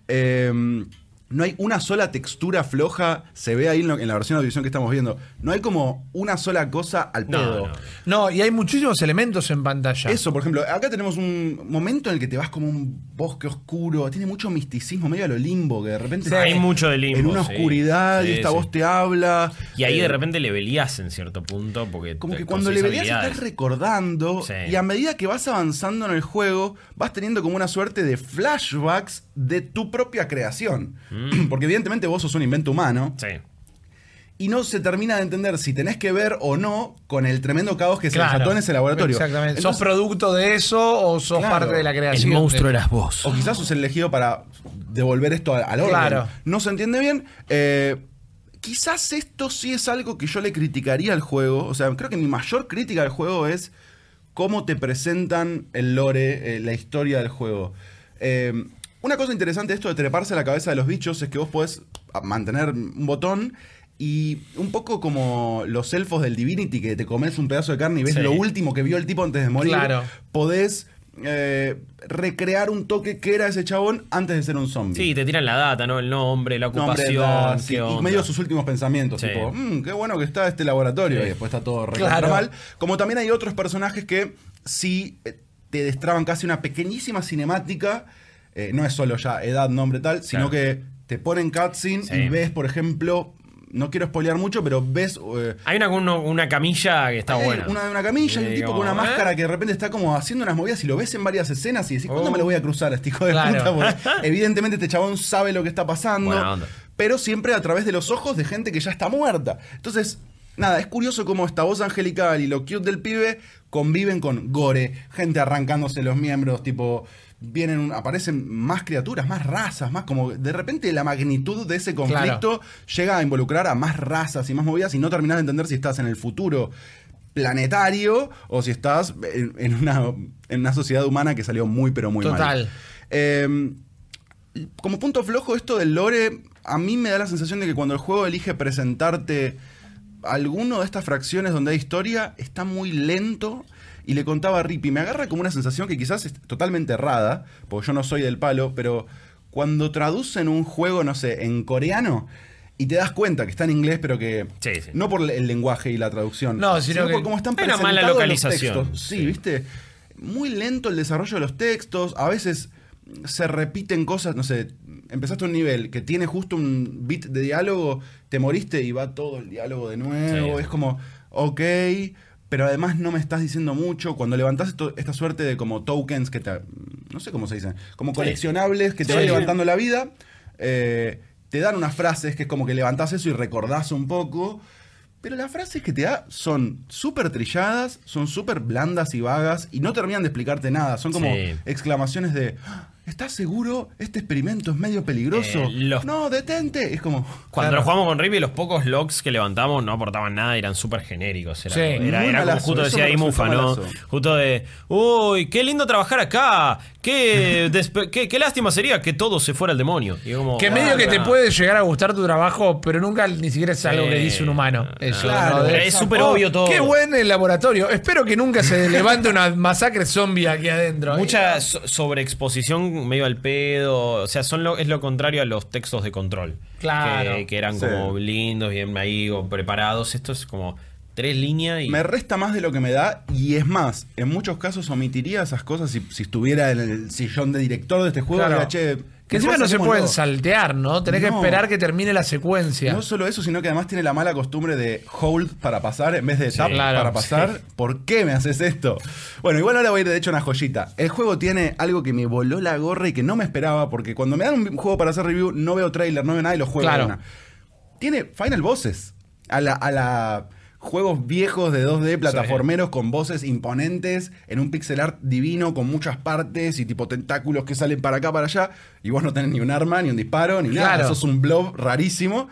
Eh, no hay una sola textura floja, se ve ahí en, lo- en la versión de audición que estamos viendo. No hay como una sola cosa al No, pedo. no. No, y hay muchísimos elementos en pantalla. Eso, por ejemplo, acá tenemos un momento en el que te vas como un bosque oscuro, tiene mucho misticismo, medio a lo limbo, que de repente Sí, hay mucho de limbo, en una sí. oscuridad y esta sí. voz te habla. Y ahí Eh, de repente le velías en cierto punto. Porque Como te que cuando le verías estás recordando Sí. y a medida que vas avanzando en el juego, vas teniendo como una suerte de flashbacks de tu propia creación. *clears throat* Porque evidentemente vos sos un invento humano Sí. y no se termina de entender si tenés que ver o no con el tremendo caos que se desató en ese laboratorio. Exactamente. Entonces- ¿Sos producto de eso o sos Claro. parte de la El creación? monstruo de- eras vos. O quizás sos elegido para devolver esto al, al orden. Claro. No se entiende bien. Eh, quizás esto sí es algo que yo le criticaría al juego. O sea, creo que mi mayor crítica al juego es cómo te presentan el lore, eh, la historia del juego. Eh, una cosa interesante de esto de treparse a la cabeza de los bichos es que vos podés mantener un botón y un poco como los elfos del Divinity que te comes un pedazo de carne y ves Sí. lo último que vio el tipo antes de morir. Claro. Podés eh, recrear un toque que era ese chabón antes de ser un zombie. Sí, te tiran la data, ¿no? El nombre, la ocupación. sí, y medio sus últimos pensamientos, Sí. tipo, "Mm, qué bueno que está este laboratorio, Sí. y después está todo recontra Claro. mal. Como también hay otros personajes que sí eh, te destraban casi una pequeñísima cinemática, eh, no es solo ya edad, nombre, tal, sino Claro. que te ponen cutscene Sí. y ves, por ejemplo, no quiero spoilear mucho, pero ves... eh, Hay una, una, una camilla que está hay buena. Una de una camilla y un tipo con una ¿eh? máscara que de repente está como haciendo unas movidas y lo ves en varias escenas y decís, ¿cuándo Oh. me lo voy a cruzar a este hijo de Claro. puta? Porque *laughs* evidentemente este chabón sabe lo que está pasando. Pero siempre a través de los ojos de gente que ya está muerta. Entonces, nada, es curioso cómo esta voz angelical y lo cute del pibe conviven con gore, gente arrancándose los miembros, tipo. Vienen, aparecen más criaturas, más razas, más como. De repente la magnitud de ese conflicto llega a involucrar a más razas y más movidas y no terminas de entender si estás en el futuro planetario o si estás en, en una, en una sociedad humana que salió muy, pero muy mal. Eh, como punto flojo, esto del lore, a mí me da la sensación de que cuando el juego elige presentarte alguno de estas fracciones donde hay historia, está muy lento. Y le contaba a Rippy, me agarra como una sensación que quizás es totalmente errada, porque yo no soy del palo, pero cuando traducen un juego, no sé, en coreano, y te das cuenta que está en inglés, pero que Sí, sí. no por el lenguaje y la traducción, No, sino que por cómo están mala los localización. textos. Sí, Sí. ¿viste? Muy lento el desarrollo de los textos, a veces se repiten cosas, no sé, empezaste un nivel que tiene justo un bit de diálogo, te moriste y va todo el diálogo de nuevo, Sí. es como, ok, pero además no me estás diciendo mucho. Cuando levantás esto- esta suerte de como tokens que te, no sé cómo se dicen, como coleccionables que te Sí. van levantando la vida, eh, te dan unas frases que es como que levantás eso y recordás un poco. Pero las frases que te da son súper trilladas, son súper blandas y vagas y no terminan de explicarte nada. Son como Sí. exclamaciones de, "Ah, ¿estás seguro? Este experimento es medio peligroso. Eh, los- No, detente. Es como... Cuando Claro. lo jugamos con Rippy, los pocos logs que levantamos no aportaban nada, eran súper genéricos. Era, Sí. era, como justo decía ahí Mufa, ¿no? Justo de, uy, qué lindo trabajar acá. Qué, *laughs* despe- qué, qué lástima sería que todo se fuera al demonio. Y como, Que medio ah, que te puede llegar a gustar tu trabajo, pero nunca ni siquiera es algo que dice un humano. Eso, Claro, es súper Oh, obvio todo. Qué buen el laboratorio. Espero que nunca se levante una masacre zombie aquí adentro. Mucha so- sobreexposición medio al pedo. O sea, son lo, es lo contrario a los textos de control. Claro. Que, que eran Sí. como lindos, bien ahí, o preparados. Esto es como tres líneas y. Me resta más de lo que me da y es más, en muchos casos omitiría esas cosas si, si estuviera en el sillón de director de este juego. Claro. diría, "Che, Que encima no se saquémoslo". pueden saltear, ¿no? Tenés que esperar que termine la secuencia. No solo eso, sino que además tiene la mala costumbre de hold para pasar en vez de tap claro, para pasar. ¿Por qué me haces esto? Bueno, igual ahora voy a ir de hecho a una joyita. El juego tiene algo que me voló la gorra y que no me esperaba, porque cuando me dan un juego para hacer review, no veo trailer, no veo nada y lo juego. Claro. una. Tiene final bosses. A la, a la juegos viejos de 2D, plataformeros con voces imponentes, en un pixel art divino, con muchas partes y tipo tentáculos que salen para acá, para allá, y vos no tenés ni un arma, ni un disparo, ni nada. Claro. Sos un blob rarísimo.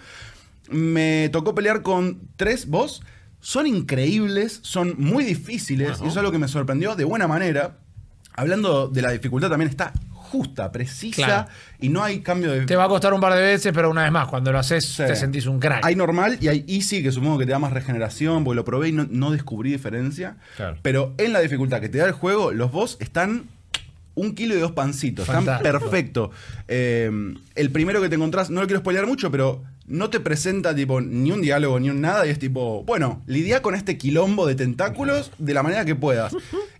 Me tocó pelear con tres boss. Son increíbles, son muy difíciles, y eso es algo que me sorprendió de buena manera. Hablando de la dificultad, también está justa, precisa, Claro. y no hay cambio de. Te va a costar un par de veces, pero una vez más, cuando lo haces, Sí. te sentís un crack. Hay normal y hay easy, que supongo que te da más regeneración, porque lo probé y no, no descubrí diferencia. Claro. Pero en la dificultad que te da el juego, los boss están un kilo y dos pancitos. Están perfecto. Eh, el primero que te encontrás, no lo quiero spoilear mucho, pero no te presenta tipo ni un diálogo ni un nada y es tipo, bueno, lidia con este quilombo de tentáculos de la manera que puedas.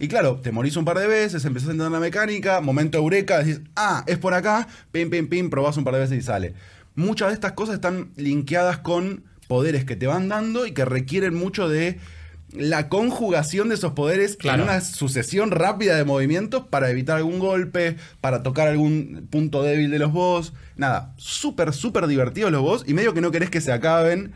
Y claro, te morís un par de veces, empezás a entender la mecánica, momento eureka, decís, ah, es por acá, pim, pim, pim, probás un par de veces y sale. Muchas de estas cosas están linkeadas con poderes que te van dando y que requieren mucho de la conjugación de esos poderes Claro. en una sucesión rápida de movimientos para evitar algún golpe, para tocar algún punto débil de los boss. Nada, súper, súper divertidos los boss y medio que no querés que se acaben.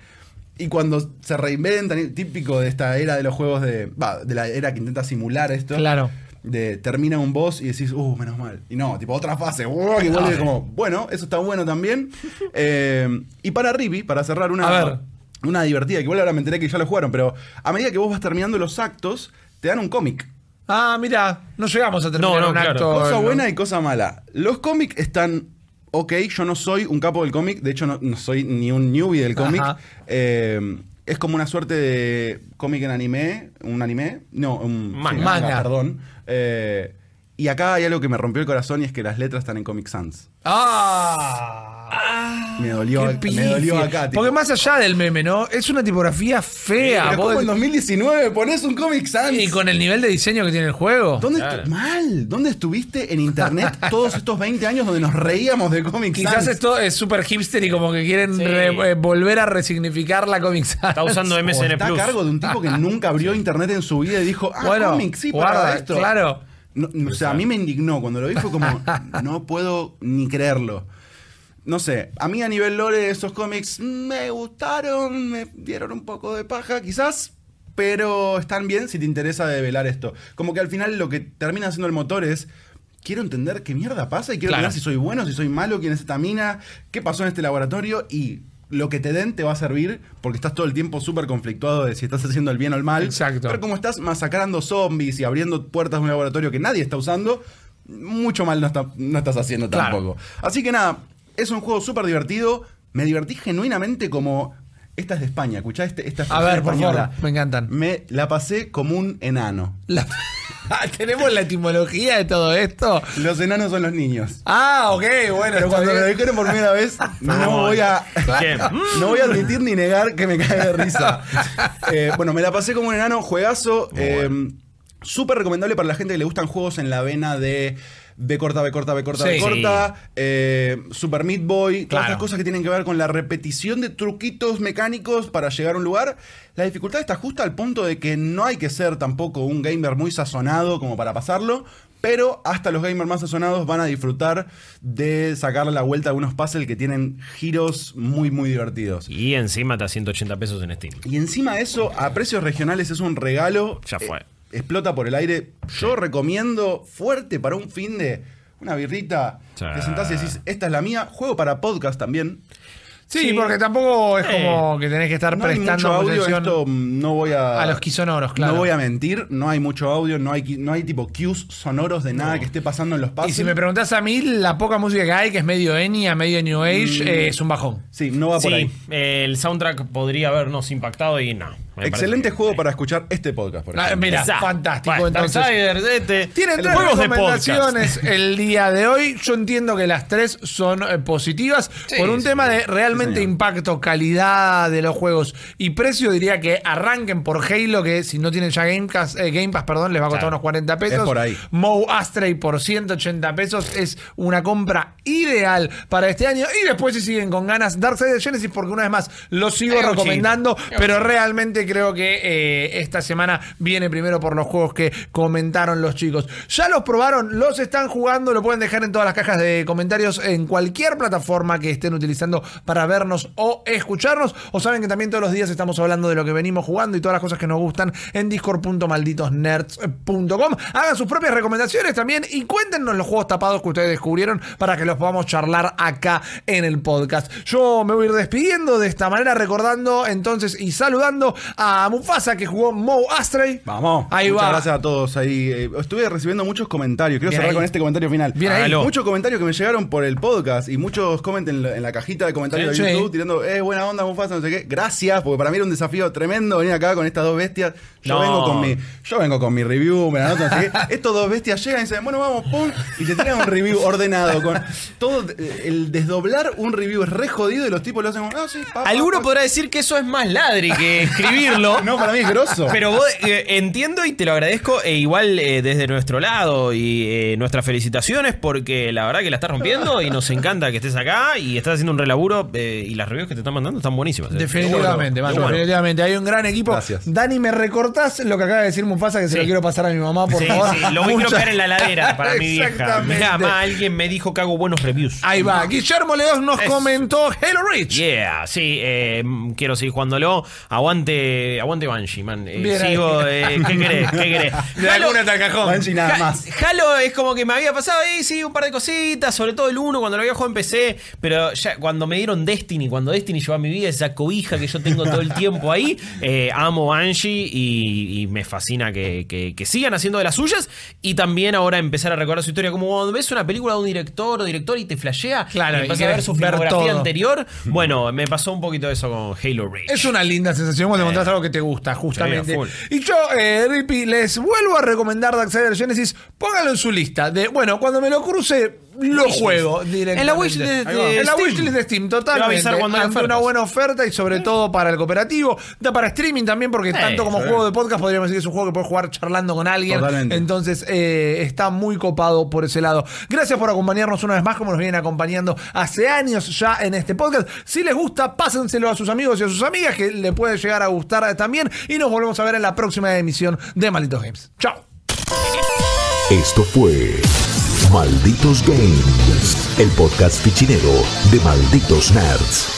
Y cuando se reinventan, típico de esta era de los juegos de. Va, de la era que intenta simular esto. Claro. De termina un boss y decís, uh, menos mal. Y no, tipo otra fase, uh, que *laughs* vuelve como, bueno, eso está bueno también. *laughs* Eh, y para Ribi, para cerrar una, A ver. una divertida, que igual ahora me enteré que ya lo jugaron, pero a medida que vos vas terminando los actos, te dan un cómic. Ah, mira, no llegamos a terminar No, no, un claro. acto. Cosa buena y cosa mala. Los cómics están ok, yo no soy un capo del cómic, de hecho no, no soy ni un newbie del cómic. Eh, es como una suerte de cómic en anime, un anime, no, un Manga. sí, Manga. perdón. Eh, y acá hay algo que me rompió el corazón y es que las letras están en Comic Sans. Ah. Me dolió, me dolió acá. tipo. Porque más allá del meme, ¿no? Es una tipografía fea. Pero vos- ¿cómo en 2019 pones un Comic Sans? y con el nivel de diseño que tiene el juego. ¿Dónde Claro. mal? ¿Dónde estuviste en internet *laughs* todos estos 20 años donde nos reíamos de Comic Quizás Sans? esto es súper hipster y como que quieren Sí. re- eh, volver a resignificar la Comic Sans. Está usando O MSN está a cargo de un tipo que nunca *laughs* abrió internet en su vida y dijo, ah, Bueno, cómic, sí, para guarda, esto. claro. No, o sea, a mí me indignó. Cuando lo vi fue como, *laughs* no puedo ni creerlo. No sé, a mí a nivel lore esos cómics me gustaron, me dieron un poco de paja quizás, pero están bien si te interesa develar esto. Como que al final lo que termina haciendo el motor es... Quiero entender qué mierda pasa y quiero Claro. entender si soy bueno, si soy malo, quién es esta mina, qué pasó en este laboratorio y lo que te den te va a servir porque estás todo el tiempo súper conflictuado de si estás haciendo el bien o el mal. Exacto. Pero como estás masacrando zombies y abriendo puertas de un laboratorio que nadie está usando, mucho mal no, está- no estás haciendo Claro. tampoco. Así que nada, es un juego súper divertido. Me divertí genuinamente como... Esta es de España, escuchá este, esta A ver, por española. favor, me encantan. Me la pasé como un enano. La- *laughs* Tenemos la etimología de todo esto. Los enanos son los niños. Ah, ok, bueno. Pero está cuando me lo bien. dijeron por primera vez, *laughs* no voy a. ¿Qué? *laughs* No voy a admitir ni negar que me cae de risa. Eh, bueno, me la pasé como un enano, juegazo. eh, Súper recomendable para la gente que le gustan juegos en la vena de B corta, B corta, B corta, B Sí. corta. eh, Super Meat Boy. Todas Claro. estas cosas que tienen que ver con la repetición de truquitos mecánicos para llegar a un lugar. La dificultad está justa al punto de que no hay que ser tampoco un gamer muy sazonado como para pasarlo. Pero hasta los gamers más sazonados van a disfrutar de sacarle la vuelta a algunos puzzles que tienen giros muy, muy divertidos. Y encima está a 180 pesos en Steam. Y encima de eso, a precios regionales es un regalo. Ya fue. Eh, explota por el aire. Yo recomiendo fuerte para un fin de una birrita. Te sentás y decís, esta es la mía. Juego para podcast también. Sí, Sí. porque tampoco es Eh. como que tenés que estar No hay prestando mucho audio, esto no voy a... a los quisonoros, claro. No voy a mentir, no hay mucho audio, no hay, no hay tipo cues sonoros de nada que esté pasando en los Y pasos. si me preguntás a mí, la poca música que hay, que es medio Enya, medio New Age, Mm. eh, es un bajón. Sí, no va por Sí, ahí. eh, el soundtrack podría habernos impactado y no. Excelente juego para escuchar este podcast, por Ah, ejemplo. mira, Exacto. fantástico. Bueno, entonces, Darksiders, este, Tienen tres juegos de podcast. recomendaciones el día de hoy. Yo entiendo que las tres son eh, positivas. Sí, por un sí, tema de realmente Sí, impacto, calidad de los juegos y precio, diría que arranquen por Halo, que si no tienen ya Game Pass, eh, Game Pass perdón, les va a costar Claro. unos 40 pesos. Es por ahí. Moe Astray por 180 pesos es una compra ideal para este año. Y después, si siguen con ganas, Darksiders Genesis, porque una vez más lo sigo recomendando, pero realmente creo que eh, esta semana viene primero por los juegos que comentaron los chicos. Ya los probaron, los están jugando, lo pueden dejar en todas las cajas de comentarios en cualquier plataforma que estén utilizando para vernos o escucharnos. O saben que también todos los días estamos hablando de lo que venimos jugando y todas las cosas que nos gustan en discord.malditosnerds.com. Hagan sus propias recomendaciones también y cuéntenos los juegos tapados que ustedes descubrieron para que los podamos charlar acá en el podcast. Yo me voy a ir despidiendo de esta manera, recordando entonces y saludando a Mufasa que jugó Mo Astray. Vamos. Ahí Muchas va. gracias a todos ahí. Eh, estuve recibiendo muchos comentarios. Quiero Bien cerrar ahí. con este comentario final. Bien ahí. Hágalo. Muchos comentarios que me llegaron por el podcast y muchos comentan en la, en la cajita de comentarios Sí, de sí. YouTube tirando, eh, buena onda, Mufasa, no sé qué. Gracias, porque para mí era un desafío tremendo venir acá con estas dos bestias. Yo No. vengo con mi, yo vengo con mi review, me la anoto, no sé qué. Estos dos bestias llegan y dicen, bueno, vamos, pum, y te tiran un review ordenado con todo el desdoblar un review es re jodido y los tipos lo hacen como, ah, sí, pa, pa, Alguno pa". podrá decir que eso es más ladri que escribirlo. *laughs* No, para mí es grosso. Pero vos, eh, entiendo y te lo agradezco, e igual eh, desde nuestro lado y eh, nuestras felicitaciones, porque la verdad que la estás rompiendo y nos encanta que estés acá y estás haciendo un relaburo eh, y las reviews que te están mandando están buenísimas. Definitivamente, bueno. definitivamente. Hay un gran equipo. Gracias. Dani, ¿me lo que acaba de decir Mufasa que se Sí. lo quiero pasar a mi mamá, por Sí, favor? sí, lo voy a Muchas- colocar en la ladera para mi vieja. Exactamente. Mirá, ma, alguien me dijo que hago buenos reviews. Ahí va. Guillermo León nos comentó Halo Reach. Yeah, sí, eh, quiero seguir jugándolo. Aguante, aguante Banshee, man. Eh, sigo, eh, ¿qué querés? ¿Qué querés? *laughs* De la Halo- el cajón. Banshee nada más. Halo es como que me había pasado ahí, sí, un par de cositas, sobre todo el 1 cuando lo había jugado en PC, pero ya cuando me dieron Destiny, cuando Destiny llevó a mi vida esa cobija que yo tengo todo el tiempo ahí, eh, amo Banshee y, y me fascina que, que- que sigan haciendo de las suyas y también ahora empezar a recordar su historia, como cuando ves una película de un director o director y te flashea Claro, y empiezas a ver su ver filmografía todo. anterior, bueno, me pasó un poquito eso con Halo Reach. Es una linda sensación cuando Eh. encontrás algo que te gusta, justamente. Sí, y yo, eh, Rippy, les vuelvo a recomendar Darksiders Genesis. Pónganlo en su lista. De, bueno, cuando me lo cruce, lo juego directamente. En la wishlist de En la Steam. wishlist de Steam, Te va a totalmente. cuando Ante una buena oferta y sobre todo para el cooperativo. Da para streaming también, porque tanto como juego de podcast podríamos decir que es un juego que puedes jugar charlando con alguien. Totalmente. Entonces eh, está muy copado por ese lado. Gracias por acompañarnos una vez más, como nos vienen acompañando hace años ya en este podcast. Si les gusta, pásenselo a sus amigos y a sus amigas, que le puede llegar a gustar también. Y nos volvemos a ver en la próxima emisión de Malditos Games. Chao. Esto fue Malditos Games, el podcast fichinero de Malditos Nerds.